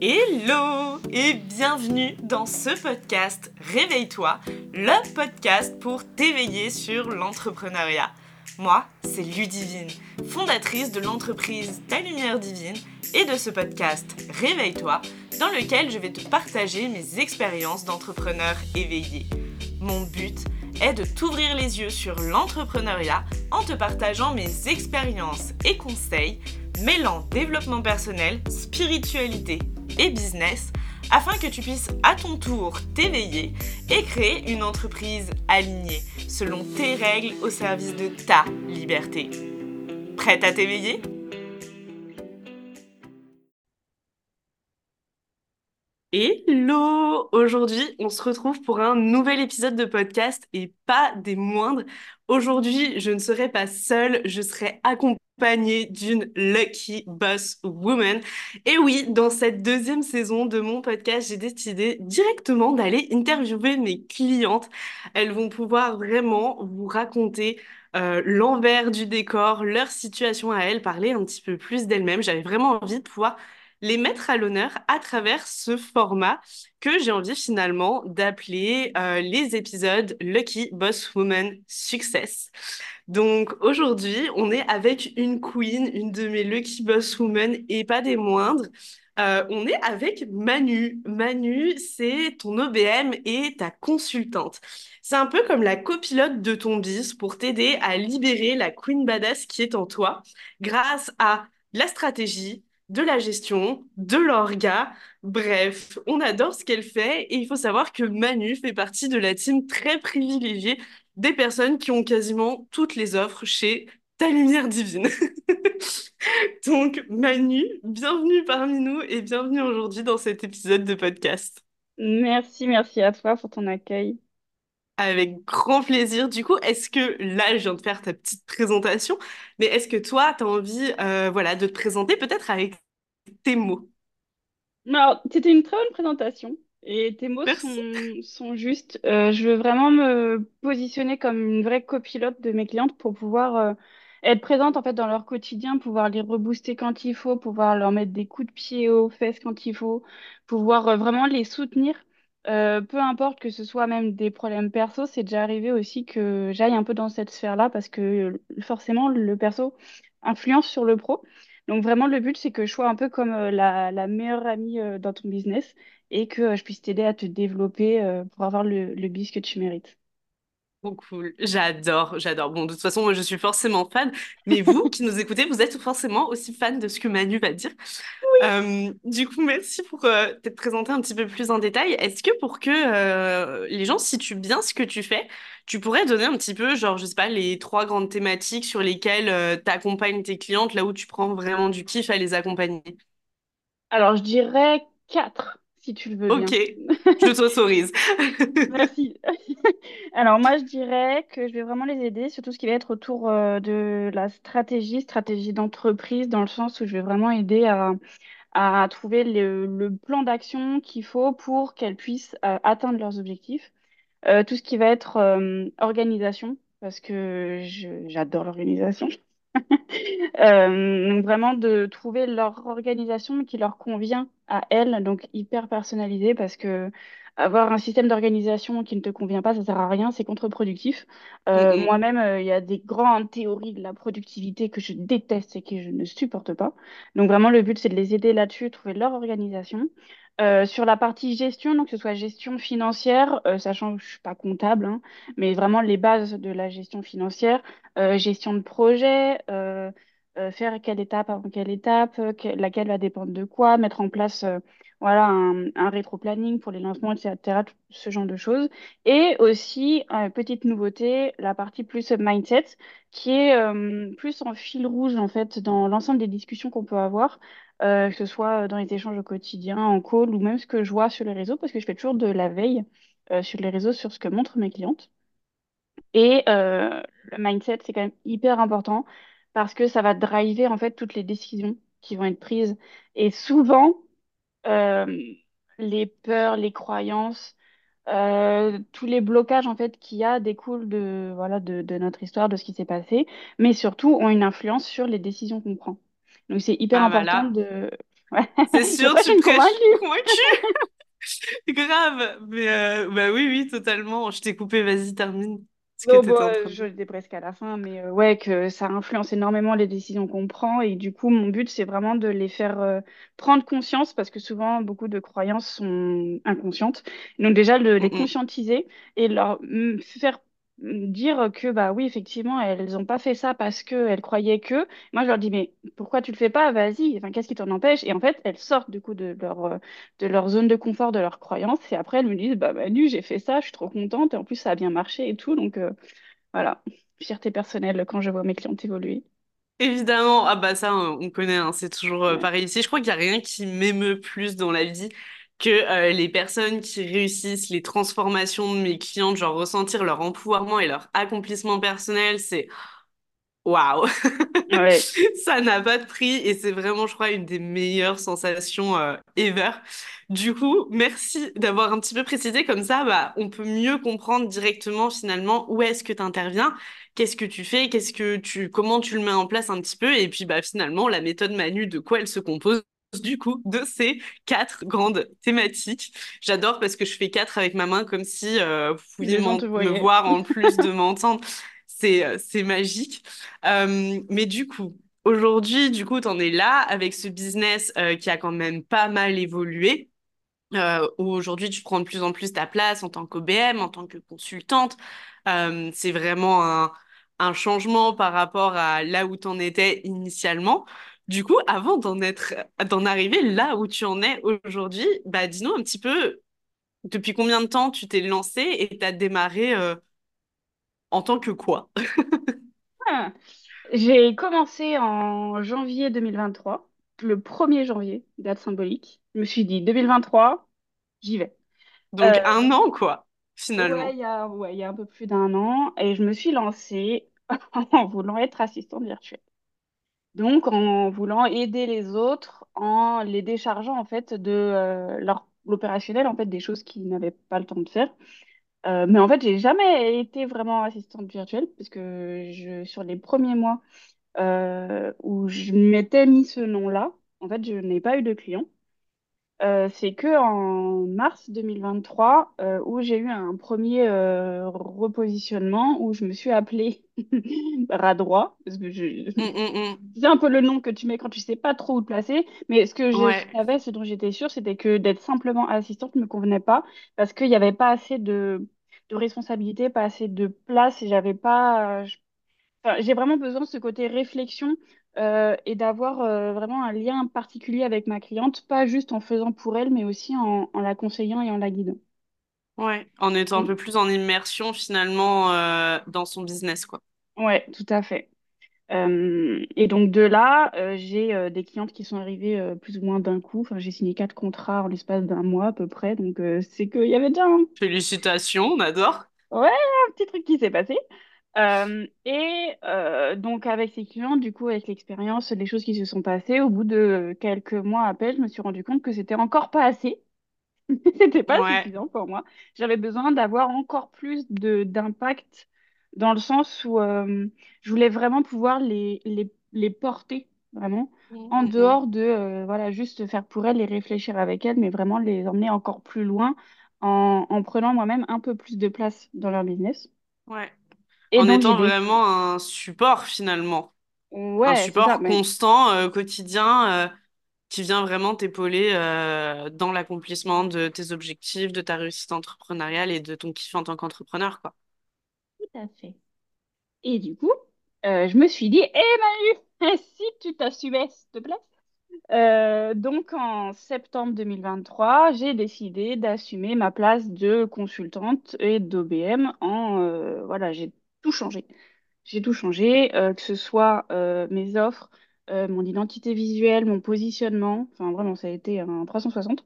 Hello et bienvenue dans ce podcast Réveille-toi, le podcast pour t'éveiller sur l'entrepreneuriat. Moi, c'est Ludivine, fondatrice de l'entreprise Ta Lumière Divine et de ce podcast Réveille-toi, dans lequel je vais te partager mes expériences d'entrepreneur éveillé. Mon but est de t'ouvrir les yeux sur l'entrepreneuriat en te partageant mes expériences et conseils mêlant développement personnel, spiritualité et business afin que tu puisses à ton tour t'éveiller et créer une entreprise alignée selon tes règles au service de ta liberté. Prête à t'éveiller? Hello Aujourd'hui, on se retrouve pour un nouvel épisode de podcast et pas des moindres. Aujourd'hui, je ne serai pas seule, je serai accompagnée d'une lucky boss woman. Et oui, dans cette deuxième saison de mon podcast, j'ai décidé directement d'aller interviewer mes clientes. Elles vont pouvoir vraiment vous raconter euh, l'envers du décor, leur situation à elles, parler un petit peu plus d'elles-mêmes. J'avais vraiment envie de pouvoir les mettre à l'honneur à travers ce format que j'ai envie finalement d'appeler euh, les épisodes Lucky Boss Woman Success. Donc aujourd'hui, on est avec une queen, une de mes Lucky Boss Women et pas des moindres. Euh, on est avec Manu. Manu, c'est ton OBM et ta consultante. C'est un peu comme la copilote de ton bis pour t'aider à libérer la queen badass qui est en toi grâce à la stratégie, de la gestion, de l'orga. Bref, on adore ce qu'elle fait et il faut savoir que Manu fait partie de la team très privilégiée des personnes qui ont quasiment toutes les offres chez Ta Lumière Divine. Donc Manu, bienvenue parmi nous et bienvenue aujourd'hui dans cet épisode de podcast. Merci, merci à toi pour ton accueil. Avec grand plaisir. Du coup, est-ce que là, je viens de faire ta petite présentation, mais est-ce que toi, tu as envie euh, voilà, de te présenter peut-être avec tes mots? Alors, c'était une très bonne présentation et tes mots sont, sont justes. Euh, je veux vraiment me positionner comme une vraie copilote de mes clientes pour pouvoir euh, être présente en fait dans leur quotidien, pouvoir les rebooster quand il faut, pouvoir leur mettre des coups de pied aux fesses quand il faut, pouvoir vraiment les soutenir. Euh, peu importe que ce soit même des problèmes perso, c'est déjà arrivé aussi que j'aille un peu dans cette sphère-là parce que euh, forcément le perso influence sur le pro. Donc vraiment le but c'est que je sois un peu comme euh, la, meilleure amie dans ton business et que je puisse t'aider à te développer pour avoir le, le biz que tu mérites. Trop cool. J'adore, j'adore. Bon, de toute façon, moi, je suis forcément fan, mais vous qui nous écoutez, vous êtes forcément aussi fan de ce que Manu va dire. Euh, du coup, merci pour euh, t'être présenté un petit peu plus en détail. Est-ce que pour que euh, les gens situent bien ce que tu fais, tu pourrais donner un petit peu, genre, je sais pas, les trois grandes thématiques sur lesquelles tu accompagnes tes clientes, là où tu prends vraiment du kiff à les accompagner? Alors je dirais quatre si tu le veux Ok, bien. je t'autorise. Merci. Alors moi, je dirais que je vais vraiment les aider sur tout ce qui va être autour euh, de la stratégie, stratégie d'entreprise, dans le sens où je vais vraiment aider à, à trouver le, le plan d'action qu'il faut pour qu'elles puissent euh, atteindre leurs objectifs. Euh, tout ce qui va être organisation, parce que j'adore l'organisation. Euh, donc vraiment de trouver leur organisation qui leur convient à elles, donc hyper personnalisé parce que avoir un système d'organisation qui ne te convient pas, ça sert à rien, c'est contre-productif. Euh, mm. moi-même, euh, il y a des grandes théories de la productivité que je déteste et que je ne supporte pas. Donc vraiment, le but, c'est de les aider là-dessus, trouver leur organisation. Euh, sur la partie gestion, donc que ce soit gestion financière, euh, sachant que je suis pas comptable, hein, mais vraiment les bases de la gestion financière, euh, gestion de projet, faire quelle étape avant quelle étape, que- laquelle va dépendre de quoi, mettre en place voilà, un, un rétro-planning pour les lancements, etc., ce genre de choses. Et aussi, petite nouveauté, la partie plus mindset, qui est plus en fil rouge, en fait, dans l'ensemble des discussions qu'on peut avoir, que ce soit dans les échanges au quotidien, en call, ou même ce que je vois sur les réseaux, parce que je fais toujours de la veille euh, sur les réseaux sur ce que montrent mes clientes. Et euh, le mindset, c'est quand même hyper important parce que ça va driver en fait toutes les décisions qui vont être prises. Et souvent, euh, les peurs, les croyances, euh, tous les blocages en fait qu'il y a découlent de, voilà, de notre histoire, de ce qui s'est passé, mais surtout ont une influence sur les décisions qu'on prend. Donc c'est hyper Ah bah important de... Ouais. C'est sûr, tu prêches convaincue. convaincu. Grave. Mais euh, bah oui, oui, totalement. Je t'ai coupé, vas-y, termine Bon, euh, train de je l'ai presque à la fin, mais euh, ouais, que ça influence énormément les décisions qu'on prend. Et du coup, mon but, c'est vraiment de les faire euh, prendre conscience, parce que souvent, beaucoup de croyances sont inconscientes. Donc déjà, de Mm, les mm. conscientiser et leur mm, faire mm, dire que, bah oui, effectivement, elles n'ont pas fait ça parce qu'elles croyaient que. Moi, je leur dis, mais pourquoi tu le fais pas? Vas-y, enfin, qu'est-ce qui t'en empêche? Et en fait, elles sortent du coup de leur, euh, de leur zone de confort, de leurs croyances. Et après, elles me disent, bah Manu, j'ai fait ça, je suis trop contente. Et en plus, ça a bien marché et tout. Donc... euh, voilà, fierté personnelle quand je vois mes clientes évoluer. Évidemment, ah bah ça, on on connaît, hein, c'est toujours euh, Ouais. pareil ici. Je crois qu'il y a rien qui m'émeut plus dans la vie que euh, les personnes qui réussissent les transformations de mes clientes, genre ressentir leur empouvoirment et leur accomplissement personnel, c'est waouh! Ouais. Ça n'a pas de prix et c'est vraiment, je crois, une des meilleures sensations euh, ever. Du coup, merci d'avoir un petit peu précisé comme ça, bah, on peut mieux comprendre directement finalement où est-ce que tu interviens, qu'est-ce que tu fais, qu'est-ce que tu, comment tu le mets en place un petit peu et puis bah finalement la méthode Manu de quoi elle se compose. Du coup, de ces quatre grandes thématiques. J'adore parce que je fais quatre avec ma main comme si euh, vous pouviez me voir en plus de m'entendre. C'est, euh, c'est magique. Euh, mais du coup, aujourd'hui, du coup, t'en es là avec ce business euh, qui a quand même pas mal évolué. Où aujourd'hui, tu prends de plus en plus ta place en tant qu'OBM, en tant que consultante. C'est vraiment un, un changement par rapport à là où t'en étais initialement. Du coup, avant d'en être, d'en arriver là où tu en es aujourd'hui, bah, dis-nous un petit peu depuis combien de temps tu t'es lancé et t'as démarré euh, en tant que quoi? Ah. J'ai commencé en janvier 2023, le premier janvier, date symbolique. Je me suis dit 2023, j'y vais. Donc Euh, un an, quoi, ouais, finalement. il y a, ouais, il y a un peu plus d'un an et je me suis lancée en voulant être assistante virtuelle. Donc, en voulant aider les autres, en les déchargeant en fait de euh, l'opérationnel, en fait, des choses qu'ils n'avaient pas le temps de faire. Euh, mais en fait, j'ai jamais été vraiment assistante virtuelle parce que sur les premiers mois euh, où je m'étais mis ce nom-là, en fait, je n'ai pas eu de clients. Euh, c'est que en mars 2023 euh, où j'ai eu un premier euh, repositionnement où je me suis appelée bras droit parce que je, Hum, hum, hum. c'est un peu le nom que tu mets quand tu sais pas trop où te placer. Mais ce que je Ouais, savais, ce dont j'étais sûre, c'était que d'être simplement assistante ne me convenait pas parce qu'il n'y avait pas assez de, de responsabilité, pas assez de place et j'avais pas. je- enfin, j'ai vraiment besoin de ce côté réflexion euh, et d'avoir euh, vraiment un lien particulier avec ma cliente, pas juste en faisant pour elle, mais aussi en, en la conseillant et en la guidant. ouais. En étant un Donc, peu plus en immersion finalement euh, dans son business, quoi. ouais, tout à fait. Et donc de là, j'ai des clientes qui sont arrivées plus ou moins d'un coup. Enfin, j'ai signé quatre contrats en l'espace d'un mois à peu près. Donc c'est qu'il y avait déjà un, Félicitations, on adore. ouais, un petit truc qui s'est passé. Euh, et euh, donc avec ces clients, du coup avec l'expérience, les choses qui se sont passées, au bout de quelques mois à peine, je me suis rendu compte que c'était encore pas assez. C'était pas Ouais, suffisant pour moi. J'avais besoin d'avoir encore plus de d'impact dans le sens où euh, je voulais vraiment pouvoir les, les, les porter vraiment en dehors de voilà juste faire pour elles et réfléchir avec elles, mais vraiment les emmener encore plus loin en, en prenant moi-même un peu plus de place dans leur business. ouais. Et En étant vraiment un support finalement. Un ça. support Mais constant, euh, quotidien, euh, qui vient vraiment t'épauler euh, dans l'accomplissement de tes objectifs, de ta réussite entrepreneuriale et de ton kiff en tant qu'entrepreneur, quoi. tout à fait. Et du coup, je me suis dit, eh Manu, si tu t'assumais, s'il te plaît. Donc en septembre 2023, j'ai décidé d'assumer ma place de consultante et d'OBM en voilà, j'ai tout changé. J'ai tout changé, euh, que ce soit euh, mes offres, euh, mon identité visuelle, mon positionnement, enfin vraiment ça a été un 360.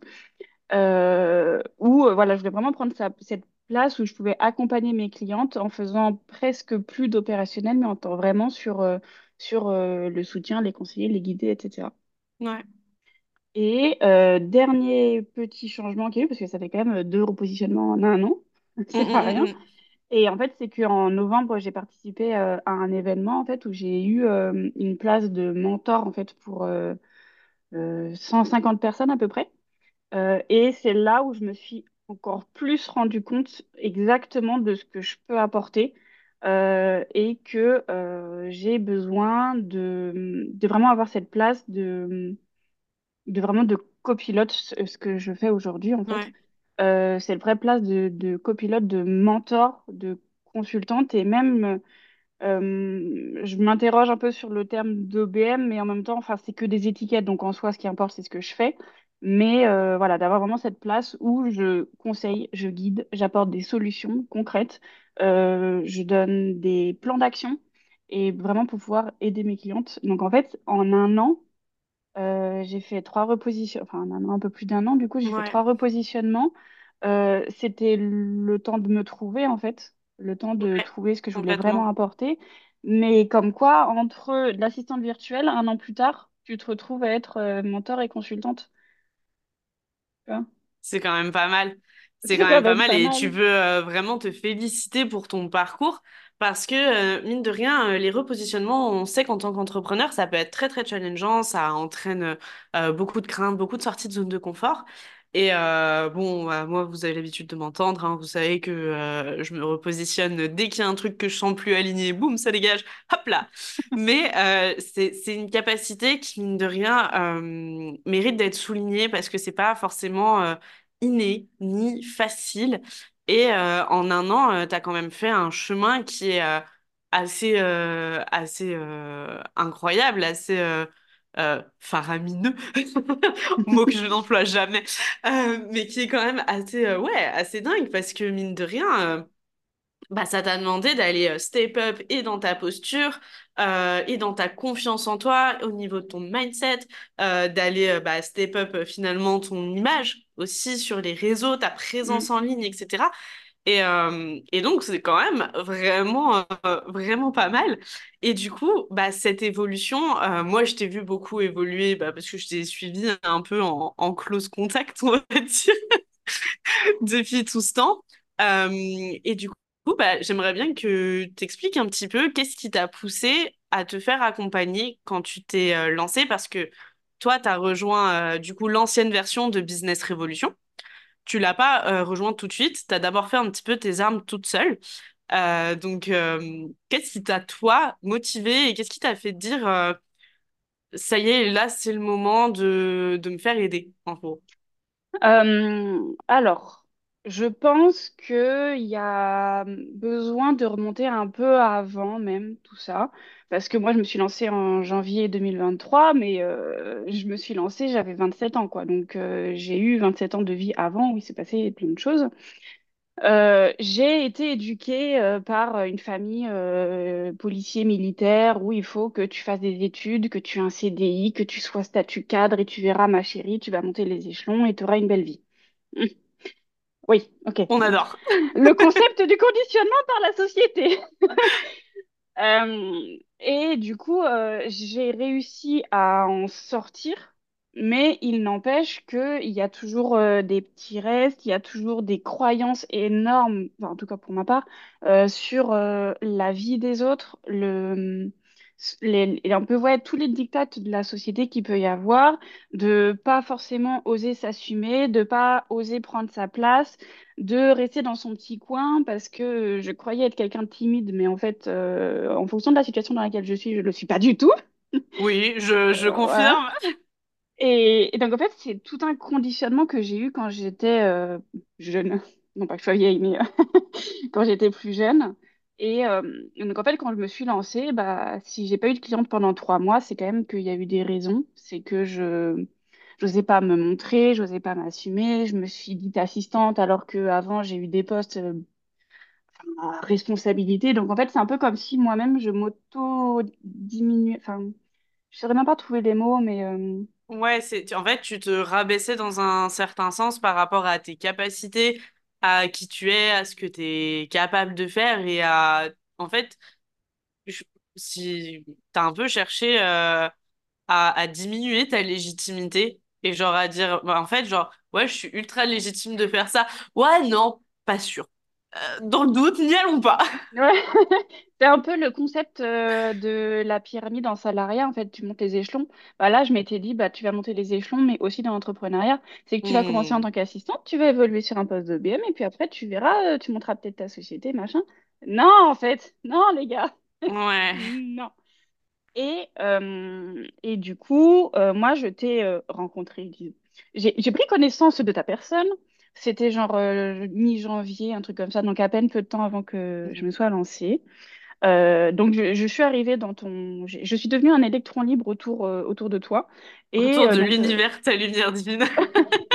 Euh, où voilà, je voulais vraiment prendre sa- cette place où je pouvais accompagner mes clientes en faisant presque plus d'opérationnel, mais en temps vraiment sur, sur le soutien, les conseiller, les guider, etc. Ouais. Et dernier petit changement qu'il y a eu, parce que ça fait quand même deux repositionnements en un an, Mm, c'est pas mm, rien. mm, mm. Et en fait, c'est qu'en novembre, j'ai participé euh, à un événement en fait où j'ai eu euh, une place de mentor en fait pour euh, euh, 150 personnes à peu près. Et c'est là où je me suis encore plus rendu compte exactement de ce que je peux apporter et que j'ai besoin de, vraiment avoir cette place de, vraiment de copilote, ce que je fais aujourd'hui en fait. Euh, c'est le place de, copilote, de mentor, de consultante et même euh, je m'interroge un peu sur le terme d'OBM, mais en même temps, enfin, c'est que des étiquettes, donc en soi, ce qui importe, c'est ce que je fais. Mais euh, voilà, d'avoir vraiment cette place où je conseille, je guide, j'apporte des solutions concrètes, je donne des plans d'action et vraiment pour pouvoir aider mes clientes. Donc en fait, en un an, euh, j'ai fait trois repositionnements, enfin un an, un peu plus d'un an, du coup, j'ai fait trois repositionnements. Euh, c'était le temps de me trouver, en fait, le temps de ouais, trouver ce que je voulais vraiment apporter. Mais comme quoi, entre l'assistante virtuelle, un an plus tard, tu te retrouves à être euh, mentor et consultante. C'est quand même pas mal. C'est quand quand même pas mal pas et mal. tu veux euh, vraiment te féliciter pour ton parcours parce que, euh, mine de rien, euh, les repositionnements, on sait qu'en tant qu'entrepreneur, ça peut être très, très challengeant. Ça entraîne euh, beaucoup de craintes, beaucoup de sorties de zone de confort. Et bon, bah, moi, vous avez l'habitude de m'entendre. hein. vous savez que je me repositionne dès qu'il y a un truc que je sens plus aligné. Boum, ça dégage. Hop là. Mais c'est, une capacité qui, mine de rien, mérite d'être soulignée parce que c'est pas forcément inné ni facile. Et euh, en un an, tu as quand même fait un chemin qui est euh, assez, euh, assez euh, incroyable, assez euh, euh, faramineux, mot que je n'emploie jamais, euh, mais qui est quand même assez, euh, ouais, assez dingue parce que mine de rien. euh, bah, ça t'a demandé d'aller euh, step up et dans ta posture euh, et dans ta confiance en toi, au niveau de ton mindset, euh, d'aller euh, bah, step up finalement ton image aussi sur les réseaux, ta présence Mm. en ligne, etc. Et, euh, et donc, c'est quand même vraiment, euh, vraiment pas mal. Et du coup, bah, cette évolution, euh, moi, je t'ai vu beaucoup évoluer bah, parce que je t'ai suivi un peu en, en close contact, on va dire depuis tout ce temps. Et du coup, bah, j'aimerais bien que tu expliques un petit peu qu'est-ce qui t'a poussé à te faire accompagner quand tu t'es euh, lancé, parce que toi, tu as rejoint euh, du coup l'ancienne version de Business Revolution. Tu l'as pas euh, rejoint tout de suite, tu as d'abord fait un petit peu tes armes toute seule. Euh, donc, qu'est-ce qui t'a, toi, motivé et qu'est-ce qui t'a fait dire, ça y est, là, c'est le moment de, de me faire aider, en gros? Alors, je pense qu'il y a besoin de remonter un peu avant même tout ça, parce que moi je me suis lancée en janvier 2023, mais euh, je me suis lancée, j'avais 27 ans, quoi. Donc euh, j'ai eu 27 ans de vie avant où il s'est passé plein de choses. Euh, j'ai été éduquée par une famille policier militaire où il faut que tu fasses des études, que tu aies un CDI, que tu sois statut cadre et tu verras ma chérie, tu vas monter les échelons et tu auras une belle vie. Oui, ok. On adore. Le concept du conditionnement par la société. Euh, et du coup, euh, j'ai réussi à en sortir, mais il n'empêche qu'il y a toujours euh, des petits restes, il y a toujours des croyances énormes, enfin, en tout cas pour ma part, sur la vie des autres, le, les, on peut voir tous les dictats de la société qu'il peut y avoir, de pas forcément oser s'assumer, de pas oser prendre sa place de rester dans son petit coin parce que je croyais être quelqu'un de timide, mais en fait, euh, en fonction de la situation dans laquelle je suis, je ne le suis pas du tout. Oui, je, je Euh, voilà. confirme. Et, et donc, en fait, c'est tout un conditionnement que j'ai eu quand j'étais euh, jeune. Non pas que je sois vieille, mais quand j'étais plus jeune. Et euh, donc, en fait, quand je me suis lancée, bah, si j'ai pas eu de cliente pendant trois mois, c'est quand même qu'il y a eu des raisons. C'est que je n'osais pas me montrer, j'osais pas m'assumer. Je me suis dite assistante alors qu'avant, j'ai eu des postes euh, à responsabilité. Donc, en fait, c'est un peu comme si moi-même, je m'auto-diminuais. Enfin, je saurais même pas trouver les mots, mais... euh, Ouais, en fait, tu te rabaissais dans un certain sens par rapport à tes capacités, à qui tu es, à ce que tu es capable de faire et à, en fait, si t'as un peu cherché euh, à, à diminuer ta légitimité et genre à dire, bah, en fait, genre, ouais, je suis ultra légitime de faire ça. Ouais, non, pas sûr. Euh, dans le doute, n'y allons pas. Ouais. C'est un peu le concept euh, de la pyramide en salariat. En fait, tu montes les échelons. Bah là, je m'étais dit, bah, tu vas monter les échelons, mais aussi dans l'entrepreneuriat. C'est que tu vas commencer en Hmm, tant qu'assistante, tu vas évoluer sur un poste de BM, et puis après, tu verras, euh, tu monteras peut-être ta société, machin. Non, en fait, non, les gars, Ouais. non. Et, euh, et du coup, euh, moi, je t'ai rencontré. j'ai pris connaissance de ta personne. C'était genre euh, mi-janvier, un truc comme ça, donc à peine peu de temps avant que je me sois lancée. Euh, donc, je, je suis arrivée dans ton. Je suis devenue un électron libre autour, euh, autour de toi. Et Autour euh, de donc, euh, l'univers, ta lumière divine.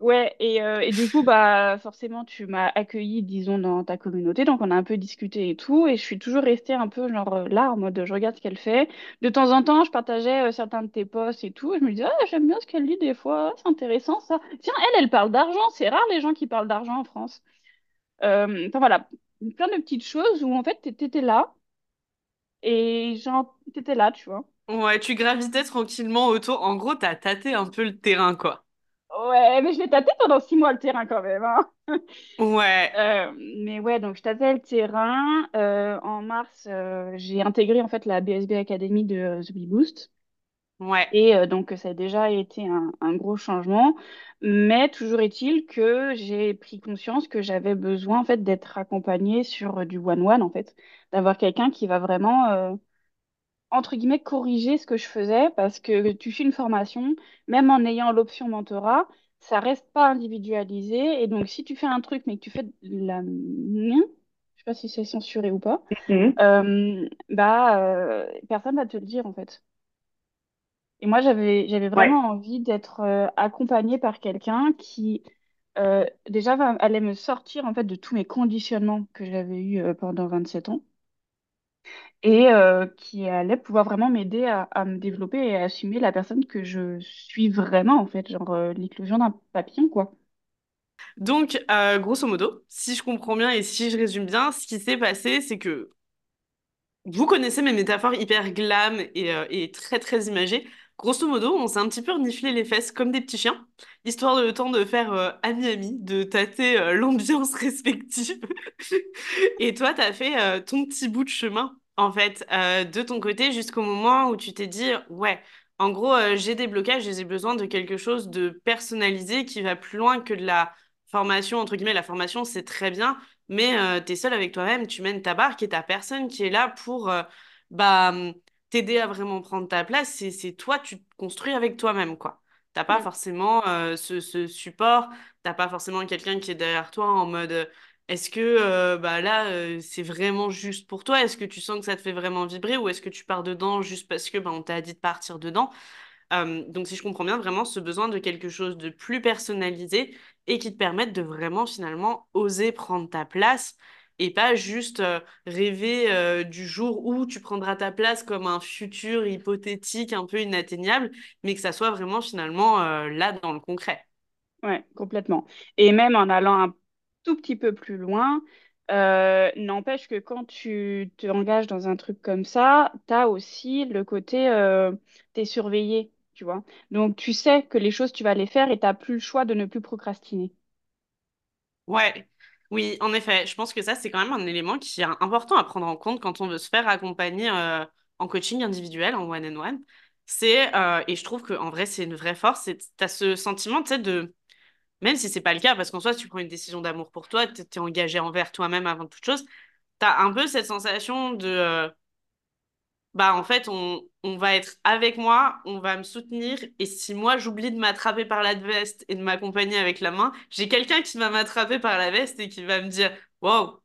ouais, et, euh, et du coup, bah, forcément, tu m'as accueilli, disons, dans ta communauté. Donc, on a un peu discuté et tout. Et je suis toujours restée un peu, genre, euh, là, en mode, je regarde ce qu'elle fait. De temps en temps, je partageais euh, certains de tes posts et tout. Et je me disais, ah, j'aime bien ce qu'elle lit des fois. C'est intéressant, ça. Tiens, elle, elle parle d'argent. C'est rare les gens qui parlent d'argent en France. Enfin, voilà. Plein de petites choses où, en fait, t'étais là. Et genre, t'étais là, tu vois. Ouais, tu gravitais tranquillement autour. En gros, t'as tâté un peu le terrain, quoi. Ouais, mais je l'ai tâté pendant six mois le terrain quand même. hein. Ouais, Euh, mais ouais, donc je tâtais le terrain. Euh, en mars, euh, j'ai intégré en fait la BSB Academy de The Bee Boost. ouais. Et donc ça a déjà été un, un gros changement. Mais toujours est-il que j'ai pris conscience que j'avais besoin en fait d'être accompagnée sur du one-one en fait. D'avoir quelqu'un qui va vraiment entre guillemets, corriger ce que je faisais parce que tu fais une formation, même en ayant l'option mentorat, ça reste pas individualisé. Et donc, si tu fais un truc mais que tu fais de la mienne, je sais pas si c'est censuré ou pas, Mhm. euh, bah, euh, personne va te le dire en fait. Et moi, j'avais, j'avais Ouais. vraiment envie d'être euh, accompagnée par quelqu'un qui euh, déjà va, allait me sortir en fait de tous mes conditionnements que j'avais eus pendant 27 ans et euh, qui allait pouvoir vraiment m'aider à, me développer et à assumer la personne que je suis vraiment, en fait, genre euh, l'éclosion d'un papillon, quoi. Donc, euh, grosso modo, si je comprends bien et si je résume bien, ce qui s'est passé, c'est que vous connaissez mes métaphores hyper glam et, et très très imagées. Grosso modo, on s'est un petit peu reniflé les fesses comme des petits chiens, histoire de le temps de faire euh, ami-ami, de tâter euh, l'ambiance respective. Et toi, t'as fait euh, ton petit bout de chemin, en fait, euh, de ton côté jusqu'au moment où tu t'es dit, ouais, en gros, j'ai des blocages, j'ai besoin de quelque chose de personnalisé qui va plus loin que de la formation, entre guillemets. La formation, c'est très bien, mais t'es seul avec toi-même, tu mènes ta barque et t'as personne qui est là pour bah, t'aider à vraiment prendre ta place. C'est, toi, tu te construis avec toi-même, quoi. T'as pas forcément euh, ce, ce support, t'as pas forcément quelqu'un qui est derrière toi en mode est-ce que euh, bah là, euh, c'est vraiment juste pour toi? Est-ce que tu sens que ça te fait vraiment vibrer ou est-ce que tu pars dedans juste parce que bah, on t'a dit de partir dedans? Euh, donc, si je comprends bien, vraiment ce besoin de quelque chose de plus personnalisé et qui te permette de vraiment finalement oser prendre ta place et pas juste euh, rêver euh, du jour où tu prendras ta place comme un futur hypothétique un peu inatteignable, mais que ça soit vraiment finalement euh, là dans le concret. ouais, complètement. Et même en allant un tout petit peu plus loin, euh, n'empêche que quand tu te engages dans un truc comme ça, tu as aussi le côté, t'es surveillé, tu vois. Donc, tu sais que les choses, tu vas les faire et t'as plus le choix de ne plus procrastiner. Ouais, oui, en effet, je pense que ça, c'est quand même un élément qui est important à prendre en compte quand on veut se faire accompagner euh, en coaching individuel, en one-on-one. C'est, euh, et je trouve qu'en vrai, c'est une vraie force, c'est t'as ce sentiment, tu sais, de, même si c'est pas le cas, parce qu'en soi, tu prends une décision d'amour pour toi, t'es t'es engagé envers toi-même avant toute chose, t'as un peu cette sensation de, euh, bah en fait on, on va être avec moi, on va me soutenir et si moi j'oublie de m'attraper par la veste et de m'accompagner avec la main, j'ai quelqu'un qui va m'attraper par la veste et qui va me dire Wow,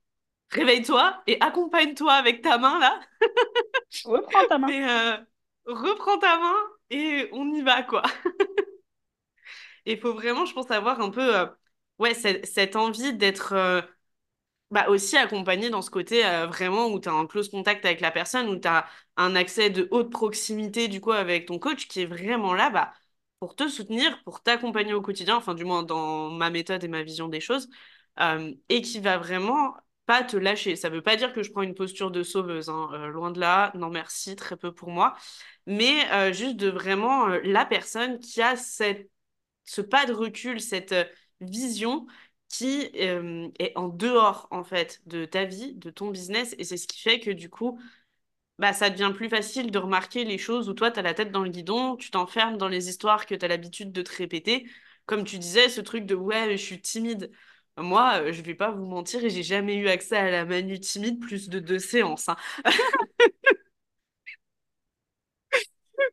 réveille-toi et accompagne-toi avec ta main là, Reprends ta main. mais euh, reprends ta main et on y va quoi. Et il faut vraiment, je pense, avoir un peu euh, ouais, cette, cette envie d'être euh, Bah aussi accompagné dans ce côté euh, vraiment où tu as un close contact avec la personne, où tu as un accès de haute proximité du coup avec ton coach qui est vraiment là bah, pour te soutenir, pour t'accompagner au quotidien, enfin du moins dans ma méthode et ma vision des choses, euh, et qui va vraiment pas te lâcher. Ça veut pas dire que je prends une posture de sauveuse, hein, euh, loin de là, non merci, très peu pour moi, mais juste de vraiment la personne qui a cette, ce pas de recul, cette vision qui est en dehors, en fait, de ta vie, de ton business. Et c'est ce qui fait que, du coup, bah, ça devient plus facile de remarquer les choses où toi, tu as la tête dans le guidon, tu t'enfermes dans les histoires que tu as l'habitude de te répéter. Comme tu disais, ce truc de ouais, je suis timide. Moi, euh, je vais pas vous mentir, et j'ai jamais eu accès à la Manu timide plus de deux séances. hein.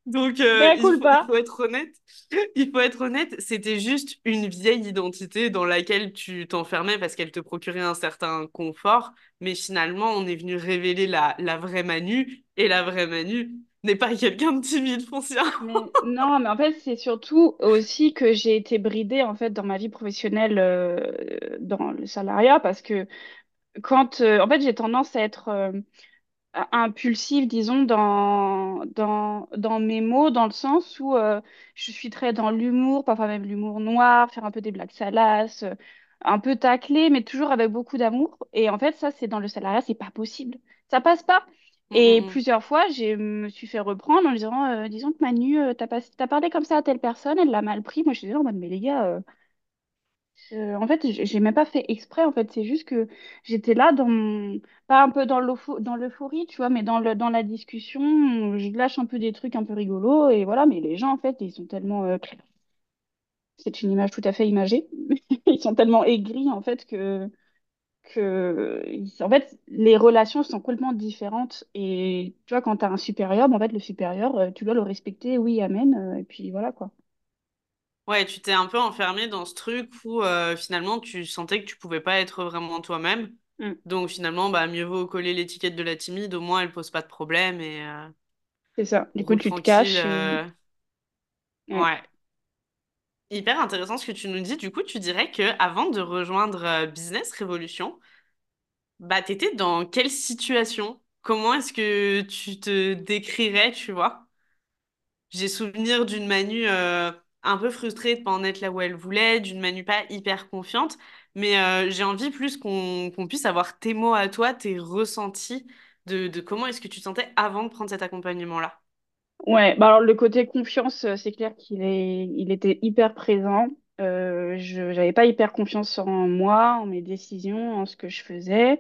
Donc, euh, Ben, il faut, il pas. faut être honnête. Il faut être honnête, c'était juste une vieille identité dans laquelle tu t'enfermais parce qu'elle te procurait un certain confort. Mais finalement, on est venu révéler la, la vraie Manu. Et la vraie Manu n'est pas quelqu'un de timide foncièrement. Mais non, mais en fait, c'est surtout aussi que j'ai été bridée en fait dans ma vie professionnelle euh, dans le salariat parce que quand euh, en fait j'ai tendance à être impulsive, disons, dans, dans, dans mes mots, dans le sens où euh, je suis très dans l'humour, parfois même l'humour noir, faire un peu des blagues salaces, euh, un peu taclé, mais toujours avec beaucoup d'amour. Et en fait, ça, c'est dans le salariat, c'est pas possible. Ça passe pas. Mm, Et mm, mm. plusieurs fois, je me suis fait reprendre en disant, euh, disons que Manu, euh, t'as pas, t'as parlé comme ça à telle personne, elle l'a mal pris. Moi, je suis en mode, mais les gars, euh, en fait, j'ai même pas fait exprès, en fait. C'est juste que j'étais là dans. Pas un peu dans l'eupho- dans l'euphorie, tu vois, mais dans le, dans la discussion, je lâche un peu des trucs un peu rigolos, et voilà. Mais les gens, en fait, ils sont tellement... euh, C'est une image tout à fait imagée. Ils sont tellement aigris, en fait, que... que... En fait, les relations sont complètement différentes. Et tu vois, quand tu as un supérieur, en fait, le supérieur, euh, tu dois le respecter, oui, amen, euh, et puis voilà, quoi. Ouais, tu t'es un peu enfermé dans ce truc où euh, finalement tu sentais que tu pouvais pas être vraiment toi-même. Mm, Donc finalement, bah, mieux vaut coller l'étiquette de la timide, au moins elle pose pas de problème et euh, c'est ça. Du coup, roule tu te tranquille. caches et... euh, ouais. Ouais. Hyper intéressant ce que tu nous dis. Du coup, tu dirais que avant de rejoindre euh, Business Révolution, bah t'étais dans quelle situation? Comment est-ce que tu te décrirais, tu vois? J'ai souvenir d'une Manu un peu frustrée de pas en être là où elle voulait, d'une Manu pas hyper confiante, mais euh, j'ai envie plus qu'on puisse avoir tes mots à toi, tes ressentis de, de comment est-ce que tu te sentais avant de prendre cet accompagnement-là? Ouais, bah alors le côté confiance, euh, c'est clair qu'il il était hyper présent. Euh, je j'avais pas hyper confiance en moi, en mes décisions, en ce que je faisais.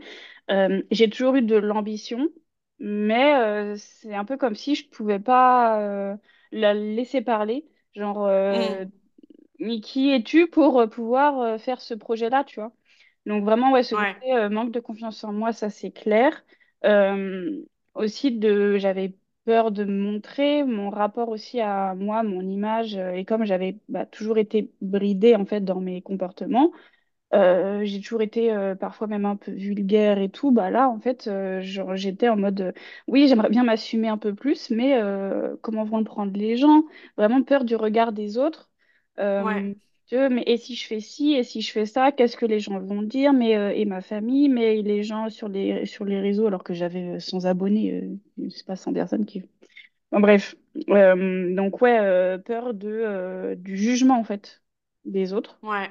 J'ai toujours eu de l'ambition, mais c'est un peu comme si je pouvais pas la laisser parler. Genre, euh, Mm. mais qui es-tu pour euh, pouvoir euh, faire ce projet-là, tu vois? Donc vraiment, ouais, ce Ouais, côté euh, manque de confiance en moi, ça c'est clair. Euh, aussi, de, j'avais peur de me montrer, mon rapport aussi à moi, mon image, euh, et comme j'avais bah, toujours été bridée en fait dans mes comportements, euh, j'ai toujours été euh, parfois même un peu vulgaire et tout. Bah là, en fait, euh, genre, j'étais en mode, oui, j'aimerais bien m'assumer un peu plus, mais comment vont le prendre les gens? Vraiment peur du regard des autres. ouais, mais et si je fais ci, et si je fais ça, qu'est-ce que les gens vont dire? Mais, et ma famille, mais les gens sur les, sur les réseaux, alors que j'avais euh, 100 abonnés, c'est pas 100 personnes qui... Bon, bref. Donc, ouais, peur de, du jugement, en fait, des autres. ouais,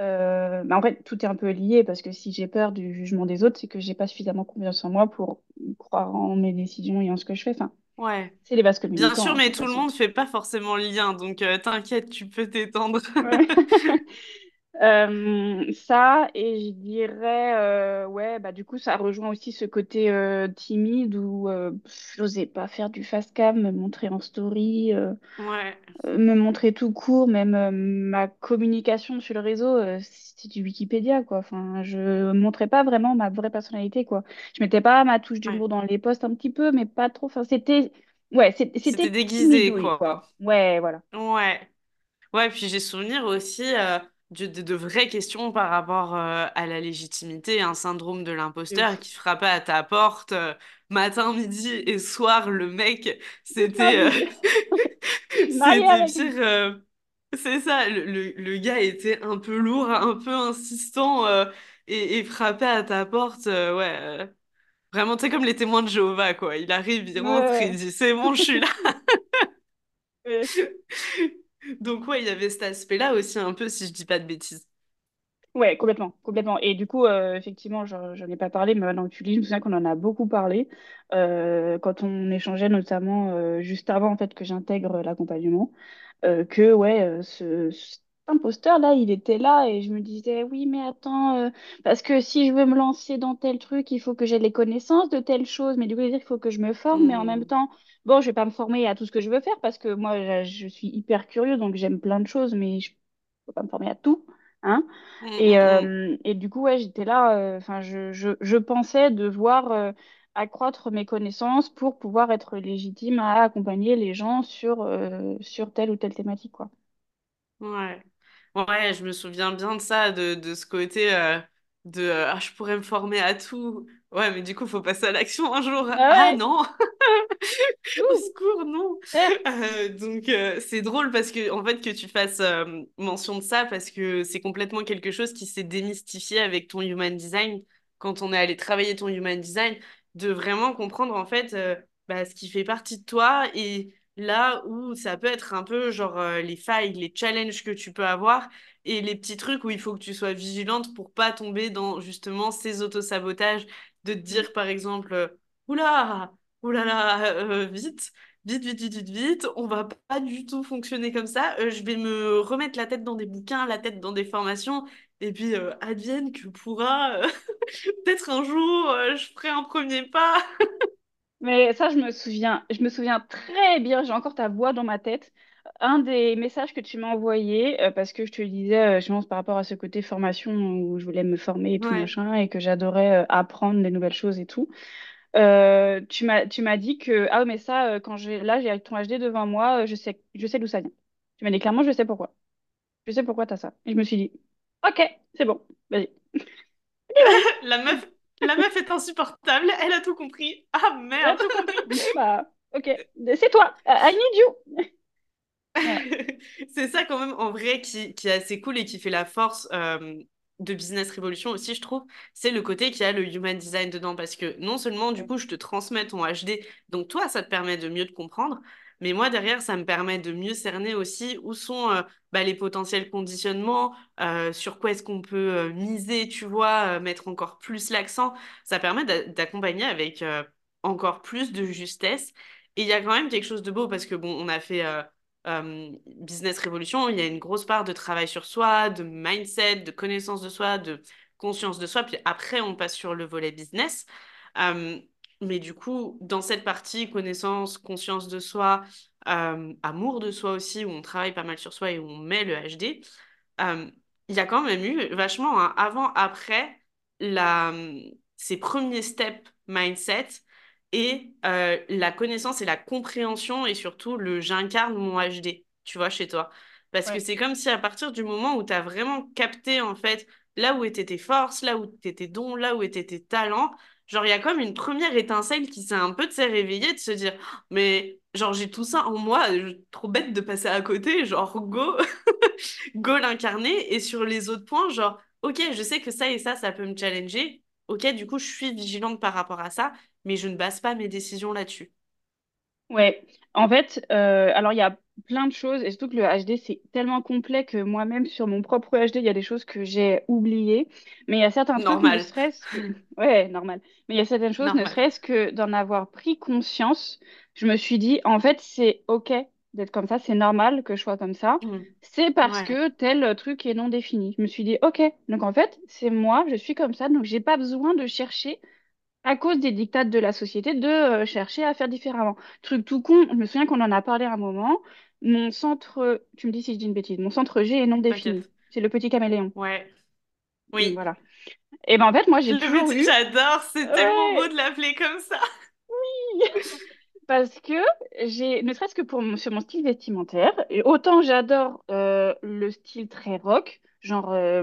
Euh, bah, en fait, tout est un peu lié parce que si j'ai peur du jugement des autres, c'est que j'ai pas suffisamment confiance en moi pour croire en mes décisions et en ce que je fais. Enfin, ouais. c'est les vases Bien sûr, hein, mais tout le monde fait pas forcément le lien, donc euh, t'inquiète, tu peux t'étendre. Ouais. Euh, ça, et je dirais, euh, ouais, bah du coup, ça rejoint aussi ce côté euh, timide où pff, j'osais pas faire du fast cam, me montrer en story. euh, Ouais, euh, me montrer tout court, même euh, ma communication sur le réseau, euh, c'est du Wikipédia, quoi. Enfin, je montrais pas vraiment ma vraie personnalité, quoi. Je mettais pas ma touche ouais. d'humour dans les posts un petit peu, mais pas trop. Enfin, c'était, ouais, c'est- C'était c'était déguisé, timidouille, quoi. quoi. Ouais, voilà. Ouais. Ouais, puis j'ai souvenir aussi de, vraies questions par rapport euh, à la légitimité, un syndrome de l'imposteur qui frappait à ta porte euh, matin, midi et soir. Le mec, c'était euh, c'était pire. c'est ça, le, le, le gars était un peu lourd, un peu insistant et, et frappait à ta porte. ouais, vraiment, tu sais, comme les témoins de Jéhovah, quoi. Il arrive, il rentre, il Ouais, dit, c'est bon, je suis là. Donc ouais, il y avait cet aspect-là aussi un peu, si je dis pas de bêtises. Ouais, complètement, complètement. Et du coup, euh, effectivement, j'en j'en ai pas parlé, mais maintenant que tu le dis, je me souviens qu'on en a beaucoup parlé euh, quand on échangeait notamment euh, juste avant en fait que j'intègre l'accompagnement, que ouais, ce, imposteur, là, il était là et je me disais, oui, mais attends, euh, parce que si je veux me lancer dans tel truc, il faut que j'ai les connaissances de telle chose, mais du coup, il faut que je me forme, mais en même Hmm. temps, bon, je vais pas me former à tout ce que je veux faire parce que moi, je, suis hyper curieuse, donc j'aime plein de choses, mais je peux pas me former à tout, hein. Et, euh, et du coup, ouais, j'étais là, euh, enfin, je, je, je pensais devoir accroître mes connaissances pour pouvoir être légitime à accompagner les gens sur, sur telle ou telle thématique, quoi. Ouais. Ouais, je me souviens bien de ça, de, de ce côté euh, de euh, ah, je pourrais me former à tout. Ouais, mais du coup, faut passer à l'action un jour. Ah Ah non! Au secours, non. certes. Euh, donc c'est drôle parce que en fait que tu fasses mention de ça parce que c'est complètement quelque chose qui s'est démystifié avec ton human design quand on est allé travailler ton human design, de vraiment comprendre en fait bah, ce qui fait partie de toi et là où ça peut être un peu genre euh, les failles, les challenges que tu peux avoir et les petits trucs où il faut que tu sois vigilante pour pas tomber dans justement ces autosabotages, de te dire par exemple euh, Oula! Là, euh, vite, vite, vite, vite, vite, vite, on va pas du tout fonctionner comme ça. Je vais me remettre la tête dans des bouquins, la tête dans des formations, et puis advienne que pourra. peut-être un jour, je ferai un premier pas. Mais ça, je me souviens, je me souviens très bien, j'ai encore ta voix dans ma tête. Un des messages que tu m'as envoyé, euh, parce que je te le disais, euh, je pense par rapport à ce côté formation où je voulais me former et tout Ouais. machin, et que j'adorais euh, apprendre des nouvelles choses et tout. Euh, tu m'as, tu m'as dit que, ah, mais ça, euh, quand j'ai, là, j'ai ton HD devant moi, euh, je sais, je sais d'où ça vient. Tu m'as dit clairement, je sais pourquoi. Je sais pourquoi t'as ça. Et je me suis dit, ok, c'est bon, vas-y. La meuf, la meuf est insupportable, elle a tout compris. Ah Elle a merde. tout compris. Bah, ok, c'est toi. Euh, I need you. C'est ça quand même en vrai qui, qui est assez cool et qui fait la force euh, de Business Revolution aussi, je trouve. C'est le côté qui a le human design dedans parce que non seulement du coup je te transmets ton HD, donc toi ça te permet de mieux te comprendre, mais moi derrière ça me permet de mieux cerner aussi où sont euh, bah, les potentiels conditionnements, euh, sur quoi est-ce qu'on peut euh, miser, tu vois, mettre encore plus l'accent. Ça permet d'a- d'accompagner avec encore plus de justesse. Et il y a quand même quelque chose de beau parce que bon, on a fait Business Révolution, il y a une grosse part de travail sur soi, de mindset, de connaissance de soi, de conscience de soi. Puis après, on passe sur le volet business. Mais du coup, dans cette partie connaissance, conscience de soi, euh, amour de soi aussi, où on travaille pas mal sur soi et où on met le HD, euh, il y a quand même eu vachement un avant-après ces premiers steps mindset et euh, la connaissance et la compréhension et surtout le j'incarne mon HD, tu vois, chez toi. Parce que c'est comme si à partir du moment où tu as vraiment capté en fait là où étaient tes forces, là où étaient tes dons, là où étaient tes talents, genre il y a comme une première étincelle qui s'est un peu de s'est réveillée, de se dire, mais genre j'ai tout ça en moi, je- trop bête de passer à côté, genre go. Go l'incarner et sur les autres points, genre, ok, je sais que ça et ça, ça peut me challenger. Ok, du coup, je suis vigilante par rapport à ça, mais je ne base pas mes décisions là-dessus. Ouais, en fait, euh, alors il y a plein de choses, et surtout que le HD, c'est tellement complet que moi-même, sur mon propre HD, il y a des choses que j'ai oubliées, mais il y a certains trucs, ne Normal. serait-ce que... Ouais, normal. Mais il y a certaines choses, ne Normal. serait-ce que d'en avoir pris conscience, je me suis dit, en fait, c'est OK d'être comme ça, c'est normal que je sois comme ça, Mm. c'est parce Ouais, que tel truc est non défini. Je me suis dit, OK, donc en fait, c'est moi, je suis comme ça, donc j'ai pas besoin de chercher à cause des dictats de la société, de euh, chercher à faire différemment. Truc tout con, je me souviens qu'on en a parlé à un moment. Mon centre, tu me dis si je dis une bêtise, mon centre G est non défini. t'inquiète. C'est le petit caméléon. Ouais, oui. Voilà. Et ben en fait, moi, j'ai Le toujours petit, eu. j'adore, c'est tellement beau Ouais, de l'appeler comme ça. parce que j'ai, ne serait-ce que pour mon- sur mon style vestimentaire, autant j'adore euh, le style très rock, genre euh,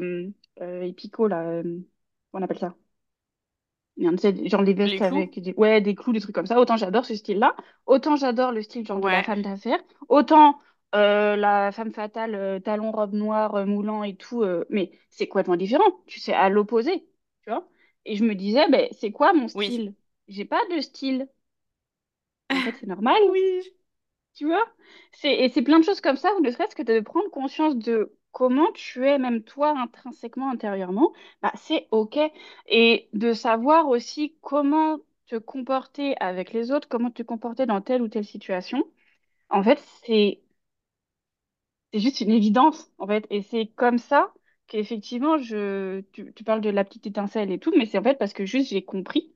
euh, épico là, euh, on appelle ça? Genre les vestes avec des, ouais, des clous, des trucs comme ça. Autant j'adore ce style-là. Autant j'adore le style genre de la femme d'affaires. Autant euh, la femme fatale, euh, talons, robe noire, euh, moulant et tout. euh, mais c'est complètement différent. Tu sais, à l'opposé. Tu vois? Et je me disais, ben, c'est quoi mon oui. style? J'ai pas de style. En fait, c'est normal. Oui. Tu vois? C'est, et c'est plein de choses comme ça, où ne serait-ce que de prendre conscience de comment tu es, même toi, intrinsèquement, intérieurement, bah, c'est OK. Et de savoir aussi comment te comporter avec les autres, comment te comporter dans telle ou telle situation. En fait, c'est c'est juste une évidence, en fait. Et c'est comme ça qu'effectivement, je, tu, tu parles de la petite étincelle et tout, mais c'est en fait parce que juste j'ai compris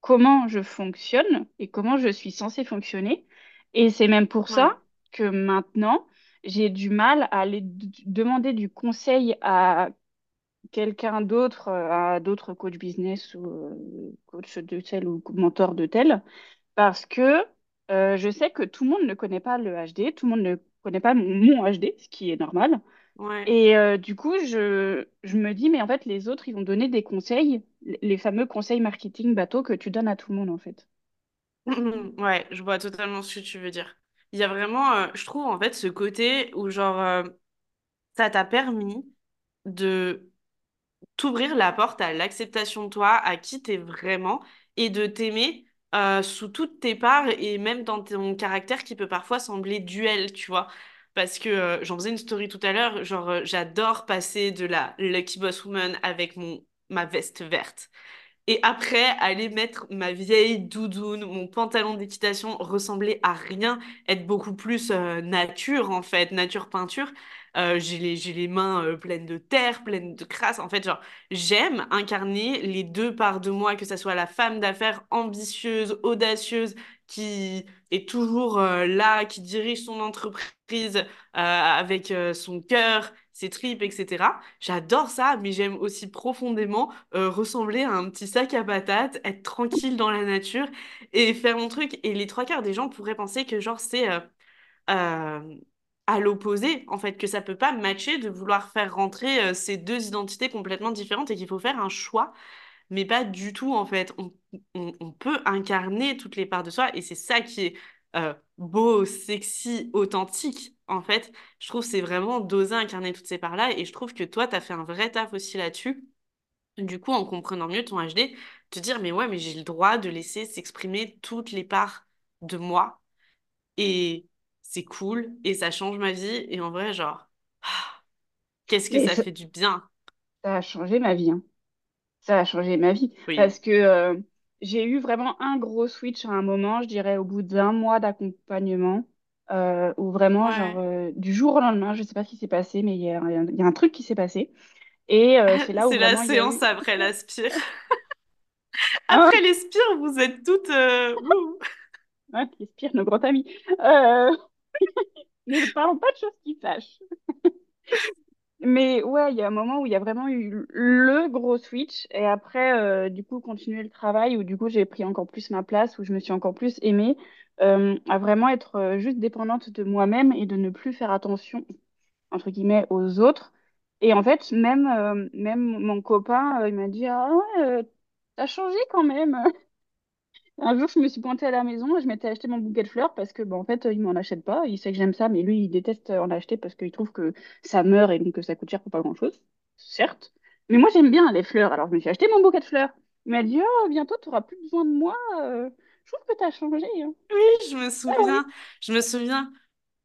comment je fonctionne et comment je suis censée fonctionner. Et c'est même pour Ouais, ça que maintenant, j'ai du mal à aller demander du conseil à quelqu'un d'autre, euh, à d'autres coachs business ou euh, coach de tel ou mentor de tel, parce que euh, je sais que tout le monde ne connaît pas le HD, tout le monde ne connaît pas mon, HD, ce qui est normal. ouais. Et euh, du coup, je, je me dis, mais en fait, les autres, ils vont donner des conseils, les les fameux conseils marketing bateau que tu donnes à tout le monde, en fait. Ouais, je vois totalement ce que tu veux dire. Il y a vraiment, euh, je trouve, en fait, ce côté où, genre, euh, ça t'a permis de t'ouvrir la porte à l'acceptation de toi, à qui t'es vraiment, et de t'aimer euh, sous toutes tes parts et même dans ton caractère qui peut parfois sembler duel, tu vois. Parce que j'en faisais une story tout à l'heure, genre j'adore passer de la Lucky Boss Woman avec mon ma veste verte et après, aller mettre ma vieille doudoune, mon pantalon d'équitation, ressembler à rien, être beaucoup plus euh, nature en fait, nature peinture. Euh, j'ai les, les mains euh, pleines de terre, pleines de crasse. En fait, genre, j'aime incarner les deux parts de moi, que ça soit la femme d'affaires ambitieuse, audacieuse, qui est toujours là, qui dirige son entreprise avec son cœur, ses tripes, etc. J'adore ça, mais j'aime aussi profondément euh, ressembler à un petit sac à patates, être tranquille dans la nature et faire mon truc. Et les trois quarts des gens pourraient penser que genre c'est euh, euh, à l'opposé, en fait, que ça peut pas matcher de vouloir faire rentrer ces deux identités complètement différentes et qu'il faut faire un choix, mais pas du tout, en fait. On, on, peut incarner toutes les parts de soi et c'est ça qui est beau, sexy, authentique. En fait, je trouve que c'est vraiment d'oser incarner toutes ces parts-là et je trouve que toi, tu as fait un vrai taf aussi là-dessus du coup, en comprenant mieux ton HD, te dire, mais ouais, mais j'ai le droit de laisser s'exprimer toutes les parts de moi. Et c'est cool, et ça change ma vie. Et en vrai, genre, ah, qu'est-ce que Et ça ça, fait du bien. ça a changé ma vie, hein. Ça a changé ma vie. Oui. Parce que euh, j'ai eu vraiment un gros switch à un moment, je dirais au bout d'un mois d'accompagnement, euh, où vraiment, genre, euh, du jour au lendemain, je sais pas ce qui s'est passé, mais il y a, il y a un truc qui s'est passé. Et euh, c'est là où C'est la séance eu. après l'aspire. Après l'expire, vous êtes toutes... euh, ouais, inspire nos grands amis. Ne parlons pas de choses qui fâchent. Mais ouais, il y a un moment où il y a vraiment eu le gros switch et après, euh, du coup, continuer le travail où du coup, j'ai pris encore plus ma place, où je me suis encore plus aimée, euh, à vraiment être euh, juste dépendante de moi-même et de ne plus faire attention, entre guillemets, aux autres. Et en fait, même, euh, mon copain, il m'a dit, Ah ouais, t'as changé quand même. Un jour, je me suis pointée à la maison et je m'étais acheté mon bouquet de fleurs parce que, bah, en fait, il m'en achète pas. Il sait que j'aime ça, mais lui, il déteste en acheter parce qu'il trouve que ça meurt et donc que ça coûte cher pour pas grand-chose. Certes. Mais moi, j'aime bien les fleurs. Alors, je me suis acheté mon bouquet de fleurs. Il m'a dit, oh, bientôt, tu auras plus besoin de moi. Je trouve que tu as changé. hein. Oui, je me Ah souviens. Je me souviens.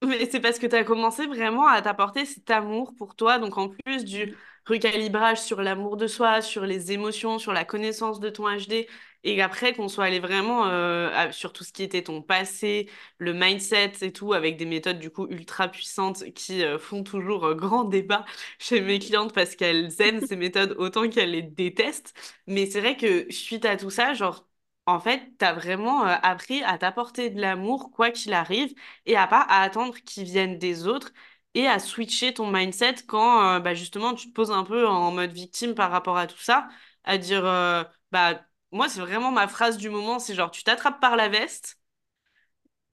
Mais c'est parce que tu as commencé vraiment à t'apporter cet amour pour toi. Donc, en plus du recalibrage sur l'amour de soi, sur les émotions, sur la connaissance de ton HD, et après qu'on soit allé vraiment euh, sur tout ce qui était ton passé, le mindset et tout, avec des méthodes du coup ultra puissantes qui euh, font toujours euh, grand débat chez mes clientes parce qu'elles aiment ces méthodes autant qu'elles les détestent. Mais c'est vrai que suite à tout ça, genre, en fait, t'as vraiment euh, appris à t'apporter de l'amour quoi qu'il arrive et à pas à attendre qu'ils viennent des autres et à switcher ton mindset quand euh, bah, justement tu te poses un peu en mode victime par rapport à tout ça, à dire euh, bah moi c'est vraiment ma phrase du moment, c'est genre tu t'attrapes par la veste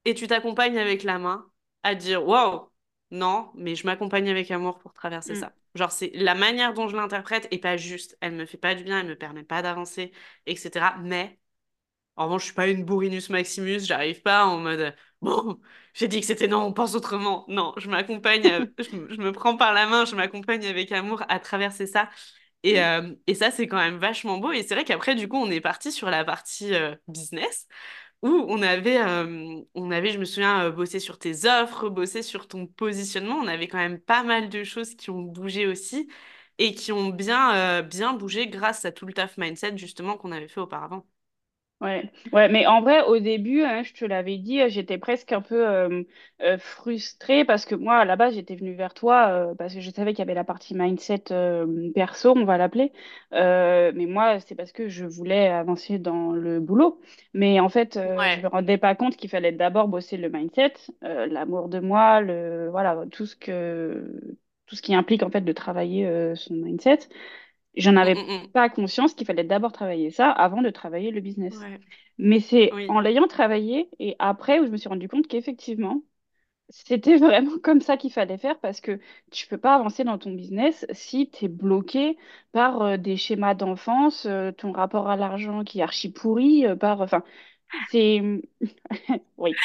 et tu t'accompagnes avec la main à dire waouh, non, mais je m'accompagne avec amour pour traverser Mm. ça. Genre c'est la manière dont je l'interprète et pas juste, elle me fait pas du bien, elle me permet pas d'avancer, etc. Mais en revanche, je suis pas une bourrinus maximus, j'arrive pas en mode bon, j'ai dit que c'était non, on pense autrement. Non, je m'accompagne, euh, je, me je me prends par la main, je m'accompagne avec amour à traverser ça. Et, euh, et ça, c'est quand même vachement beau. Et c'est vrai qu'après, du coup, on est parti sur la partie euh, business où on avait, euh, on avait, je me souviens, bossé sur tes offres, bossé sur ton positionnement. On avait quand même pas mal de choses qui ont bougé aussi et qui ont bien, bien bougé grâce à tout le taf mindset justement qu'on avait fait auparavant. Ouais, ouais, mais en vrai, au début, hein, je te l'avais dit, euh, j'étais presque un peu euh, euh, frustrée parce que moi, à la base, j'étais venue vers toi euh, parce que je savais qu'il y avait la partie mindset perso, on va l'appeler. Mais moi, c'est parce que je voulais avancer dans le boulot. Mais en fait, euh, je me Ouais. rendais pas compte qu'il fallait d'abord bosser le mindset, l'amour de moi, le voilà, tout ce que tout ce qui implique en fait de travailler son mindset. J'en Mm, avais mm, mm. pas conscience qu'il fallait d'abord travailler ça avant de travailler le business. Ouais. Mais c'est en l'ayant travaillé et après où je me suis rendu compte qu'effectivement, c'était vraiment comme ça qu'il fallait faire parce que tu peux pas avancer dans ton business si tu es bloqué par euh, des schémas d'enfance, euh, ton rapport à l'argent qui est archi pourri, euh, par... Enfin, c'est... Oui.